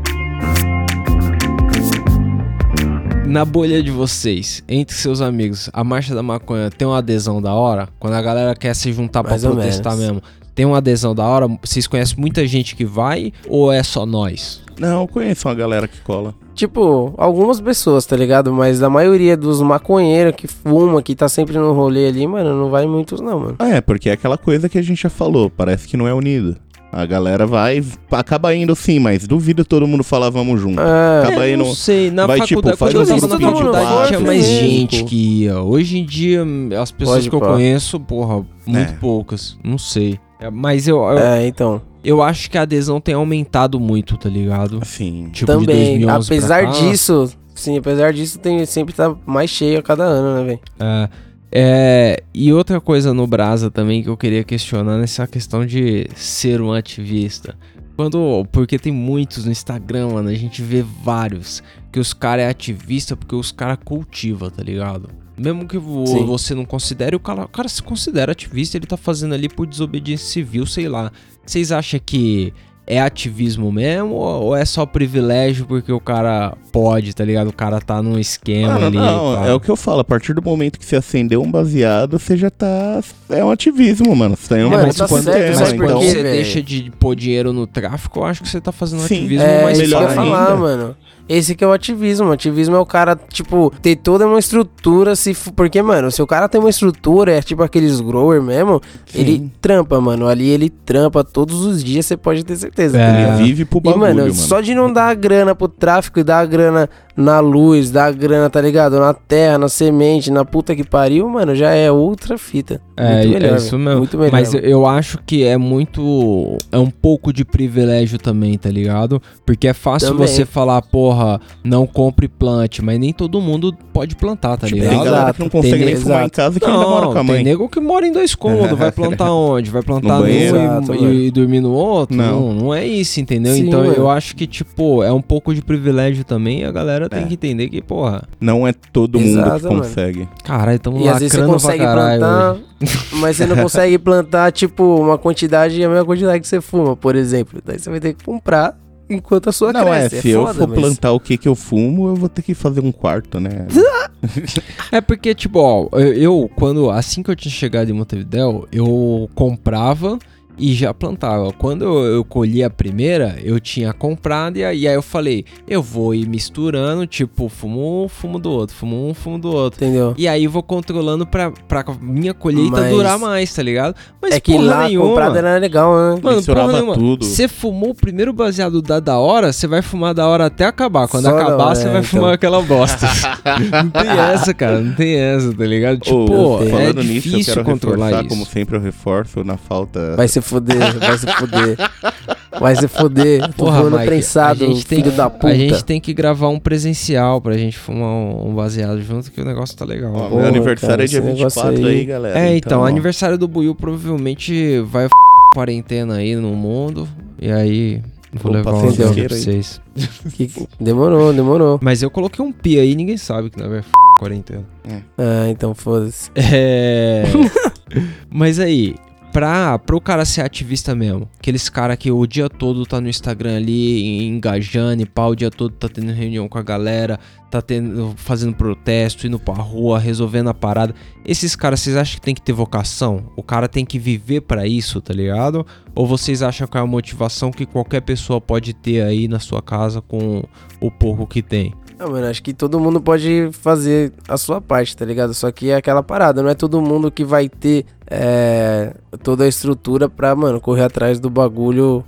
[SPEAKER 1] Na bolha de vocês, entre seus amigos, a Marcha da Maconha tem uma adesão da hora? Quando a galera quer se juntar
[SPEAKER 2] ou
[SPEAKER 1] protestar
[SPEAKER 2] menos.
[SPEAKER 1] mesmo, tem uma adesão da hora? Vocês conhecem muita gente que vai ou é só nós?
[SPEAKER 3] Não, eu conheço uma galera que cola.
[SPEAKER 2] Tipo, algumas pessoas, tá ligado? Mas a maioria dos maconheiros que fuma, que tá sempre no rolê ali, mano, não vai muitos não, mano.
[SPEAKER 3] Ah, é, porque é aquela coisa que a gente já falou, parece que não é unido. A galera vai, acaba indo sim, mas duvido todo mundo falar vamos junto.
[SPEAKER 2] É,
[SPEAKER 3] Acaba indo.
[SPEAKER 1] não sei, na
[SPEAKER 3] vai,
[SPEAKER 1] faculdade,
[SPEAKER 3] tipo, faz
[SPEAKER 1] quando eu
[SPEAKER 2] um
[SPEAKER 1] tava na faculdade tinha mais
[SPEAKER 2] mesmo.
[SPEAKER 1] gente que ia. Hoje em dia, as pessoas
[SPEAKER 2] Pode
[SPEAKER 1] que eu
[SPEAKER 2] pá.
[SPEAKER 1] conheço, porra, muito
[SPEAKER 3] É.
[SPEAKER 1] poucas, não sei. É, Mas eu, eu,
[SPEAKER 2] É, então.
[SPEAKER 1] Eu acho que a adesão tem aumentado muito, tá ligado?
[SPEAKER 3] Assim.
[SPEAKER 1] Tipo, de
[SPEAKER 2] Também,
[SPEAKER 1] 2011 pra
[SPEAKER 2] apesar
[SPEAKER 1] cá.
[SPEAKER 2] disso, sim, apesar disso, tem, sempre tá mais cheio a cada ano, né, velho?
[SPEAKER 1] É, é, e outra coisa no Brasa também que eu queria questionar nessa questão de ser um ativista. Quando, porque tem muitos no Instagram, mano, a gente vê vários que os cara é ativista porque os cara cultiva, tá ligado? Mesmo que vo-
[SPEAKER 2] Sim.
[SPEAKER 1] você não considere, o cara, o cara se considera ativista, ele tá fazendo ali por desobediência civil, sei lá. Vocês acham que é ativismo mesmo ou é só privilégio porque o cara pode, tá ligado? O cara tá num esquema
[SPEAKER 3] Mano,
[SPEAKER 1] ali.
[SPEAKER 3] não,
[SPEAKER 1] pá.
[SPEAKER 3] é o que eu falo, a partir do momento que você acendeu um baseado, você já tá. É um ativismo, mano. Você tá indo
[SPEAKER 2] Mano,
[SPEAKER 3] mais
[SPEAKER 2] tá
[SPEAKER 3] quanto
[SPEAKER 2] certo,
[SPEAKER 3] tema,
[SPEAKER 2] sabe por
[SPEAKER 3] então.
[SPEAKER 2] quê?
[SPEAKER 1] você deixa de pôr dinheiro no tráfico, eu acho que você tá fazendo um
[SPEAKER 3] Sim.
[SPEAKER 1] ativismo
[SPEAKER 2] É,
[SPEAKER 1] mais
[SPEAKER 2] isso que eu ia
[SPEAKER 3] melhor
[SPEAKER 2] falar,
[SPEAKER 3] ainda.
[SPEAKER 2] mano. Esse que é o ativismo. O ativismo é o cara, tipo, ter toda uma estrutura. se Porque, mano, se o cara tem uma estrutura, é tipo aqueles grower mesmo,
[SPEAKER 3] Sim.
[SPEAKER 2] ele trampa, mano. Ali ele trampa todos os dias, você pode ter certeza.
[SPEAKER 1] É.
[SPEAKER 2] tá ligado?
[SPEAKER 3] Ele vive pro
[SPEAKER 2] E,
[SPEAKER 3] bagulho,
[SPEAKER 2] mano,
[SPEAKER 3] mano.
[SPEAKER 2] só de não dar a grana pro tráfico e dar a grana na luz, dar a grana, tá ligado? Na terra, na semente, na puta que pariu, mano, já é outra fita.
[SPEAKER 1] É,
[SPEAKER 2] Muito melhor,
[SPEAKER 1] é isso mesmo.
[SPEAKER 2] Muito melhor.
[SPEAKER 1] Mas eu, acho que é muito. É um pouco de privilégio também, tá ligado? Porque é fácil
[SPEAKER 2] Também.
[SPEAKER 1] você falar, porra, não compre plante, mas nem todo mundo pode plantar, tá
[SPEAKER 3] Tipo,
[SPEAKER 1] ligado?
[SPEAKER 3] tem galera que não
[SPEAKER 2] Exato,
[SPEAKER 3] consegue
[SPEAKER 2] tem-
[SPEAKER 3] nem fumar em
[SPEAKER 2] exato.
[SPEAKER 3] casa que ainda mora com a
[SPEAKER 1] tem
[SPEAKER 3] mãe.
[SPEAKER 1] nego que mora em dois cômodos, vai plantar onde? Vai plantar
[SPEAKER 3] No
[SPEAKER 1] num?
[SPEAKER 2] Exato,
[SPEAKER 1] e,
[SPEAKER 2] mano.
[SPEAKER 1] e dormir no outro?
[SPEAKER 3] Não.
[SPEAKER 1] Não, não é isso, entendeu?
[SPEAKER 2] Sim,
[SPEAKER 1] então
[SPEAKER 2] mano.
[SPEAKER 1] eu acho que, tipo, é um pouco de privilégio também e a galera galera tem
[SPEAKER 3] É.
[SPEAKER 1] que entender que, porra,
[SPEAKER 3] Não é todo mundo
[SPEAKER 2] Exato,
[SPEAKER 3] que
[SPEAKER 2] mano.
[SPEAKER 3] consegue.
[SPEAKER 1] caralho, tamo
[SPEAKER 2] E às vezes você
[SPEAKER 1] lacrando pra
[SPEAKER 2] consegue
[SPEAKER 1] caralho
[SPEAKER 2] plantar,
[SPEAKER 1] hoje.
[SPEAKER 2] mas você não consegue plantar, tipo, uma quantidade, a mesma quantidade que você fuma, por exemplo. Daí você vai ter que comprar enquanto a sua
[SPEAKER 3] Não,
[SPEAKER 2] cresce.
[SPEAKER 3] é, se eu
[SPEAKER 2] foda,
[SPEAKER 3] for
[SPEAKER 2] mas-
[SPEAKER 3] plantar o que que eu fumo, eu vou ter que fazer um quarto, né?
[SPEAKER 1] É porque, tipo, ó, eu, eu, quando, assim que eu tinha chegado em Montevidéu, eu comprava e já plantava. Quando eu, eu colhi a primeira, eu tinha comprado e aí, eu falei, eu vou ir misturando, tipo, fumo um, fumo do outro, fumo um, fumo do outro.
[SPEAKER 2] Entendeu?
[SPEAKER 1] E aí vou controlando pra, pra minha colheita
[SPEAKER 2] Mas-
[SPEAKER 1] durar mais, tá ligado? Mas
[SPEAKER 2] é que
[SPEAKER 1] porra
[SPEAKER 2] lá
[SPEAKER 1] nenhuma.
[SPEAKER 2] comprado era legal, né?
[SPEAKER 1] Mano,
[SPEAKER 3] Misturava
[SPEAKER 1] porra nenhuma.
[SPEAKER 3] tudo.
[SPEAKER 1] Você fumou o primeiro baseado da da hora, você vai fumar da hora até acabar. Quando
[SPEAKER 2] Só
[SPEAKER 1] acabar, você
[SPEAKER 2] é,
[SPEAKER 1] vai
[SPEAKER 2] então.
[SPEAKER 1] fumar aquela bosta. não tem essa, cara. Não tem essa, tá ligado? Tipo,
[SPEAKER 3] Ô,
[SPEAKER 1] é
[SPEAKER 3] falando nisso, eu
[SPEAKER 1] difícil
[SPEAKER 3] quero
[SPEAKER 1] controlar
[SPEAKER 3] reforçar,
[SPEAKER 1] isso.
[SPEAKER 3] como sempre eu reforço, na falta...
[SPEAKER 2] Vai se fuder, vai se fuder. Vai se fuder. Tô
[SPEAKER 1] Porra,
[SPEAKER 2] falando
[SPEAKER 1] Mike,
[SPEAKER 2] prensado,
[SPEAKER 1] a gente tem
[SPEAKER 2] filho
[SPEAKER 1] que-
[SPEAKER 2] da puta.
[SPEAKER 1] A gente tem que gravar um presencial pra gente fumar um, um baseado junto, que o negócio tá legal.
[SPEAKER 3] Ó,
[SPEAKER 2] Porra,
[SPEAKER 3] meu aniversário
[SPEAKER 2] cara,
[SPEAKER 3] é dia
[SPEAKER 2] esse negócio
[SPEAKER 3] 24 aí,
[SPEAKER 2] aí-
[SPEAKER 3] galera.
[SPEAKER 1] é, então, aniversário do Buiu provavelmente vai f... quarentena aí no mundo. E aí, vou levar um pra vocês.
[SPEAKER 2] Que- Demorou, demorou.
[SPEAKER 1] Mas eu coloquei um pi aí, ninguém sabe que não é f... quarentena.
[SPEAKER 2] Ah, então foda-se.
[SPEAKER 1] É. Mas aí, pra, pro cara ser ativista mesmo, aqueles cara que o dia todo tá no Instagram ali, engajando e pá, o dia todo tá tendo reunião com a galera, tá tendo, fazendo protesto, indo pra rua, resolvendo a parada. Esses caras, vocês acham que tem que ter vocação? O cara tem que viver pra isso, tá ligado? Ou vocês acham que é uma motivação que qualquer pessoa pode ter aí na sua casa com o pouco que tem?
[SPEAKER 2] Ah, mano, acho que todo mundo pode fazer a sua parte, tá ligado? Só que é aquela parada, não é todo mundo que vai ter é, toda a estrutura pra, mano, correr atrás do bagulho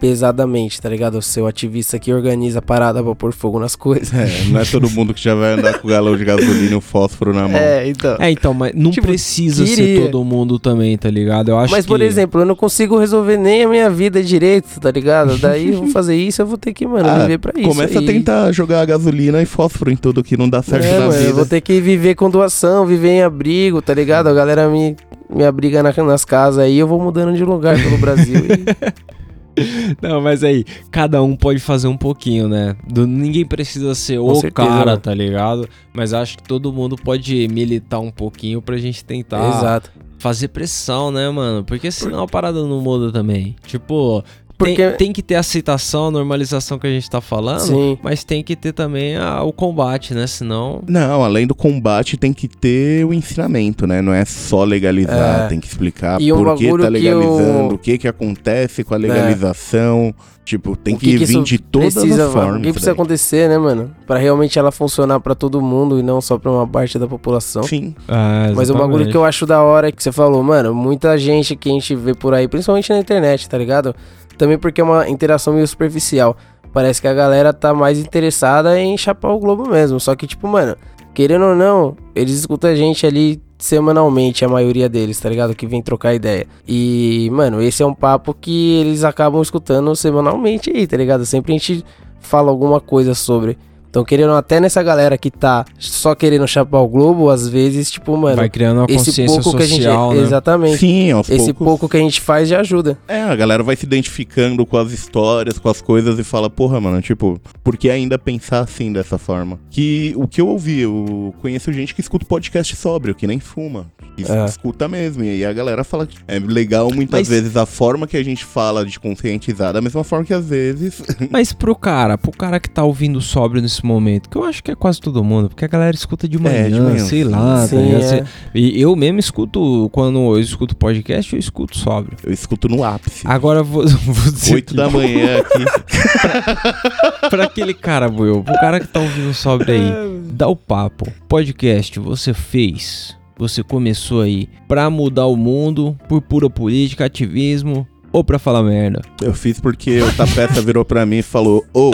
[SPEAKER 2] pesadamente, tá ligado? O seu ativista que organiza a parada pra pôr fogo nas coisas.
[SPEAKER 3] É, não é todo mundo que já vai andar com o galão de gasolina e o fósforo na mão.
[SPEAKER 2] É, então.
[SPEAKER 1] É, então, mas não
[SPEAKER 2] Tipo,
[SPEAKER 1] precisa ser
[SPEAKER 2] queria.
[SPEAKER 1] todo mundo também, tá ligado? Eu acho
[SPEAKER 2] Mas, por
[SPEAKER 1] que-
[SPEAKER 2] exemplo, eu não consigo resolver nem a minha vida direito, tá ligado? Daí eu vou fazer isso, eu vou ter que, mano,
[SPEAKER 3] Ah,
[SPEAKER 2] viver pra isso.
[SPEAKER 3] Começa
[SPEAKER 2] aí.
[SPEAKER 3] a tentar jogar gasolina e fósforo em tudo que não dá certo
[SPEAKER 2] É,
[SPEAKER 3] na
[SPEAKER 2] mano, eu
[SPEAKER 3] vida.
[SPEAKER 2] vou ter que viver com doação, viver em abrigo, tá ligado? A galera me, me abriga na- nas casas aí, eu vou mudando de lugar pelo Brasil. e-
[SPEAKER 1] Não, mas aí, cada um pode fazer um pouquinho, né? Do- ninguém precisa ser
[SPEAKER 2] Com
[SPEAKER 1] o
[SPEAKER 2] certeza,
[SPEAKER 1] cara, tá ligado? Mas acho que todo mundo pode militar um pouquinho pra gente tentar
[SPEAKER 2] Exato.
[SPEAKER 1] fazer pressão, né, mano? Porque senão a parada não muda também. Tipo,
[SPEAKER 2] Porque-
[SPEAKER 1] tem que ter a aceitação, a normalização que a gente tá falando,
[SPEAKER 2] Sim.
[SPEAKER 1] mas tem que ter também a- o combate, né? Senão.
[SPEAKER 3] Não, além do combate, tem que ter o ensinamento, né? Não é só legalizar,
[SPEAKER 2] É.
[SPEAKER 3] tem que explicar
[SPEAKER 2] E um
[SPEAKER 3] por que tá
[SPEAKER 2] que eu-
[SPEAKER 3] legalizando, o que que acontece com a legalização. Tipo, tem
[SPEAKER 2] O
[SPEAKER 3] que, vir
[SPEAKER 2] isso
[SPEAKER 3] de todas
[SPEAKER 2] precisa,
[SPEAKER 3] as formas.
[SPEAKER 2] O que precisa
[SPEAKER 3] daí.
[SPEAKER 2] acontecer, né, mano? Pra realmente ela funcionar pra todo mundo e não só pra uma parte da população.
[SPEAKER 3] Sim.
[SPEAKER 1] Ah,
[SPEAKER 2] Mas o bagulho que eu acho da hora é que você falou, mano, muita gente que a gente vê por aí, principalmente na internet, tá ligado? Também porque é uma interação meio superficial. Parece que a galera tá mais interessada em chapar o globo mesmo. Só que, tipo, mano, querendo ou não, eles escutam a gente ali semanalmente, a maioria deles, tá ligado? Que vem trocar ideia. E, mano, esse é um papo que eles acabam escutando semanalmente aí, tá ligado? Sempre a gente fala alguma coisa sobre. Então, querendo até nessa galera que tá só querendo chapar o globo, às vezes, tipo, mano,
[SPEAKER 1] Vai criando uma
[SPEAKER 2] esse
[SPEAKER 1] consciência
[SPEAKER 2] pouco que a gente.
[SPEAKER 1] social, né?
[SPEAKER 2] Exatamente.
[SPEAKER 3] Sim, aos
[SPEAKER 2] Esse
[SPEAKER 3] poucos.
[SPEAKER 2] pouco que a gente faz já ajuda.
[SPEAKER 3] É, a galera vai se identificando com as histórias, com as coisas e fala, porra, mano, tipo, por que ainda pensar assim dessa forma? Que o que eu ouvi, eu conheço gente que escuta podcast sóbrio, que nem fuma. Que
[SPEAKER 2] É.
[SPEAKER 3] escuta mesmo. E aí a galera fala que é legal muitas
[SPEAKER 1] Mas-
[SPEAKER 3] vezes a forma que a gente fala de conscientizar, da mesma forma que às vezes.
[SPEAKER 1] Mas pro cara, pro cara que tá ouvindo sóbrio nesse momento, que eu acho que é quase todo mundo, porque a galera escuta de manhã,
[SPEAKER 3] É, de manhã,
[SPEAKER 1] sei lá, tá
[SPEAKER 2] Sim, é.
[SPEAKER 1] E eu mesmo escuto, quando eu escuto podcast, eu escuto sóbrio.
[SPEAKER 3] eu escuto no ápice.
[SPEAKER 1] Agora vou, vou dizer
[SPEAKER 3] da manhã aqui.
[SPEAKER 1] pra aquele cara, Will, pro cara que tá ouvindo sóbrio aí, dá o papo. Podcast você fez, você começou aí pra mudar o mundo por pura política, ativismo ou pra falar merda?
[SPEAKER 3] Eu fiz porque o Tapeça virou pra mim e falou: Ô,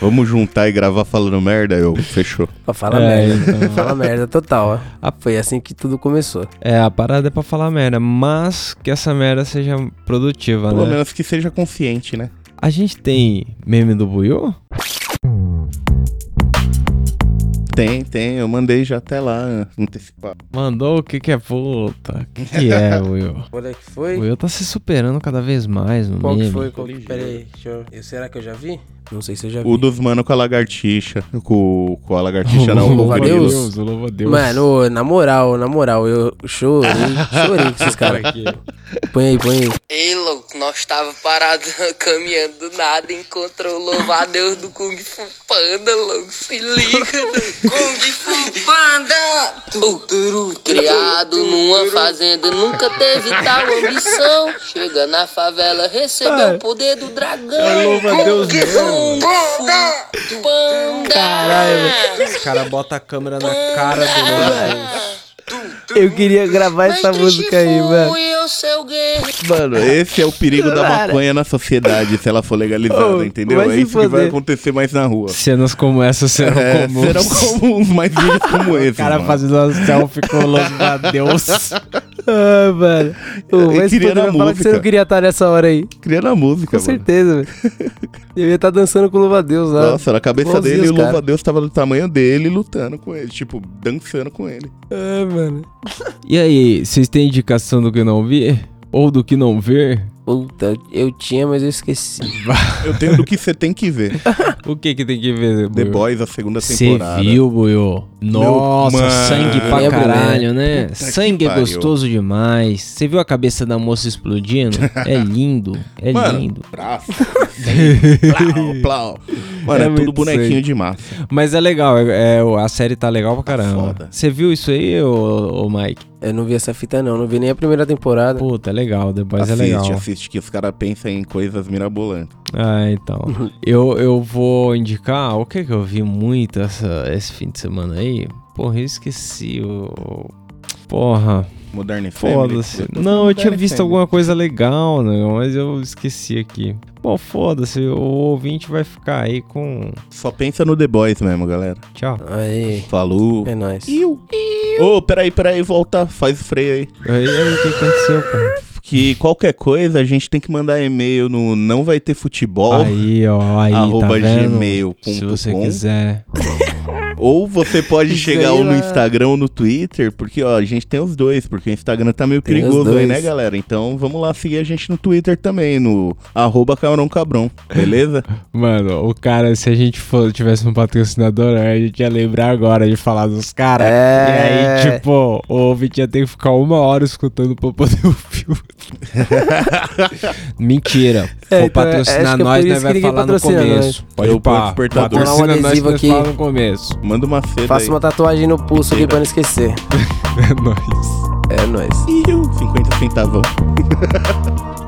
[SPEAKER 3] vamos juntar e gravar falando merda? Eu, fechou.
[SPEAKER 2] Pra falar
[SPEAKER 1] É,
[SPEAKER 2] merda.
[SPEAKER 1] então.
[SPEAKER 2] Fala merda total, ó.
[SPEAKER 1] A-
[SPEAKER 2] Foi assim que tudo começou.
[SPEAKER 1] É, a parada é pra falar merda, mas que essa merda seja produtiva,
[SPEAKER 3] Pelo
[SPEAKER 1] né?
[SPEAKER 3] menos que seja consciente, né?
[SPEAKER 1] A gente tem meme do Buiu?
[SPEAKER 3] Tem, tem. Eu mandei já até lá antecipado.
[SPEAKER 1] Mandou o que que é puta? O que que é, Will?
[SPEAKER 2] Olha que
[SPEAKER 1] O
[SPEAKER 2] foi.
[SPEAKER 1] Will tá se superando cada vez mais no
[SPEAKER 2] Qual
[SPEAKER 1] meme.
[SPEAKER 2] que foi? Qual que... Pera aí, deixa eu... eu- Será que eu já vi? Não sei se eu já vi.
[SPEAKER 3] O dos mano com a lagartixa. Com, com a lagartixa, não. O
[SPEAKER 2] Louva a
[SPEAKER 3] grilo.
[SPEAKER 2] Deus.
[SPEAKER 1] louva a Deus.
[SPEAKER 2] Mano, na moral, na moral, eu chorei, chorei com esses caras. Põe aí, põe aí.
[SPEAKER 4] Ei, louco, nós tava parado caminhando do nada, encontrou o louvar Deus do Kung Fu Panda, louco, se liga do Kung Fu Panda! Tuturu, criado numa fazenda, nunca teve tal ambição. Chega na favela, recebeu o poder do dragão.
[SPEAKER 1] louva a Deus
[SPEAKER 4] Fu Panda!
[SPEAKER 2] Caralho,
[SPEAKER 1] Os caras botam a câmera na cara do louva
[SPEAKER 2] Eu queria gravar
[SPEAKER 4] Mas
[SPEAKER 2] essa música aí, mano.
[SPEAKER 3] Mano, esse é o perigo da maconha na sociedade, se ela for legalizada,
[SPEAKER 2] Ô,
[SPEAKER 3] entendeu? É isso que vai acontecer mais na rua.
[SPEAKER 1] Cenas como essa serão
[SPEAKER 3] É,
[SPEAKER 1] comuns.
[SPEAKER 3] serão comuns mais vídeos como esse.
[SPEAKER 1] O cara
[SPEAKER 3] mano.
[SPEAKER 1] fazendo uma selfie com o Deus.
[SPEAKER 2] Ah, mano. Ô,
[SPEAKER 3] Eu
[SPEAKER 2] mas
[SPEAKER 3] queria na
[SPEAKER 2] falar que você
[SPEAKER 3] música.
[SPEAKER 2] não queria estar nessa hora aí.
[SPEAKER 3] Criando a música,
[SPEAKER 2] Com
[SPEAKER 3] mano.
[SPEAKER 2] certeza, velho. Eu ia estar dançando com o louva-a-Deus lá.
[SPEAKER 3] Nossa, na cabeça dele,
[SPEAKER 2] os
[SPEAKER 3] o
[SPEAKER 2] cara.
[SPEAKER 3] louva-a-Deus tava do tamanho dele lutando com ele, tipo, dançando com ele.
[SPEAKER 2] Ah, mano.
[SPEAKER 1] E aí, vocês têm indicação do que não ver? Ou do que não ver?
[SPEAKER 2] Puta, eu tinha, mas eu esqueci.
[SPEAKER 3] Eu tenho do que você tem que ver.
[SPEAKER 1] O que que tem que ver,
[SPEAKER 3] The
[SPEAKER 1] Buiu?
[SPEAKER 3] Boys, a segunda
[SPEAKER 1] Você
[SPEAKER 3] temporada.
[SPEAKER 1] viu, Buiu? Nossa,
[SPEAKER 3] mano.
[SPEAKER 1] sangue pra
[SPEAKER 2] Eu lembro,
[SPEAKER 1] caralho, né?
[SPEAKER 3] Puta
[SPEAKER 1] sangue é gostoso demais. Você viu a cabeça da moça explodindo? É lindo, é
[SPEAKER 3] Mano,
[SPEAKER 1] lindo.
[SPEAKER 3] braço, plau, plau. Mano,
[SPEAKER 1] É
[SPEAKER 3] é, tudo bonequinho
[SPEAKER 1] sangue.
[SPEAKER 3] de massa.
[SPEAKER 1] Mas é legal, é, é- a série tá legal pra caramba.
[SPEAKER 3] foda.
[SPEAKER 1] Você viu isso aí, ô, ô Mike?
[SPEAKER 2] Eu não vi essa fita, não. Não vi nem a primeira temporada.
[SPEAKER 1] Puta, é legal, depois é
[SPEAKER 3] assiste,
[SPEAKER 1] legal.
[SPEAKER 3] assiste, que os caras pensam em coisas mirabolantes.
[SPEAKER 1] Ah, então. eu, eu vou indicar o que que eu vi muito essa, esse fim de semana aí. Porra, eu esqueci o. Porra,
[SPEAKER 3] Modern Family.
[SPEAKER 1] foda-se. Não, eu tinha visto
[SPEAKER 3] Family.
[SPEAKER 1] alguma coisa legal, né? Mas eu esqueci aqui. Pô, foda-se, o ouvinte vai ficar aí com.
[SPEAKER 3] Só pensa no The Boys mesmo, galera.
[SPEAKER 1] Tchau.
[SPEAKER 2] Aí,
[SPEAKER 3] Falou.
[SPEAKER 2] é nóis.
[SPEAKER 3] Ô, peraí, peraí, volta. Faz o freio aí.
[SPEAKER 1] Aí, aí, o que aconteceu, pô?
[SPEAKER 3] Que qualquer coisa a gente tem que mandar e-mail no não vai ter futebol.
[SPEAKER 1] Aí, ó, aí, tá
[SPEAKER 3] arroba gmail.com.
[SPEAKER 1] Se você quiser.
[SPEAKER 3] Ou você pode chegar ou no. Instagram ou no Twitter, porque ó, a gente tem os dois, porque o Instagram tá meio
[SPEAKER 2] Tem os
[SPEAKER 3] perigoso aí, né, galera? Então vamos lá seguir a gente no Twitter também, no arroba Camarão Cabrão, beleza?
[SPEAKER 1] Mano, o cara, se a gente for, tivesse um patrocinador, a gente ia lembrar agora de falar dos caras.
[SPEAKER 2] É.
[SPEAKER 1] E aí, tipo, o ouvinte ia ter que ficar uma hora escutando pra poder ouvir o Mentira.
[SPEAKER 2] É,
[SPEAKER 1] For
[SPEAKER 2] então, é-
[SPEAKER 1] patrocinar
[SPEAKER 2] é
[SPEAKER 1] nós,
[SPEAKER 2] por
[SPEAKER 1] nós
[SPEAKER 2] isso
[SPEAKER 1] vai falar no começo. Pode
[SPEAKER 3] Eu
[SPEAKER 1] pá.
[SPEAKER 2] um
[SPEAKER 1] Patrocina nós, nós
[SPEAKER 2] aqui.
[SPEAKER 1] fala no começo.
[SPEAKER 3] Manda uma seda
[SPEAKER 2] Faça
[SPEAKER 3] aí.
[SPEAKER 2] uma tatuagem no pulso aqui
[SPEAKER 3] Chega.
[SPEAKER 2] pra não esquecer.
[SPEAKER 1] É nóis.
[SPEAKER 2] É nóis.
[SPEAKER 3] Iu, 50 centavão.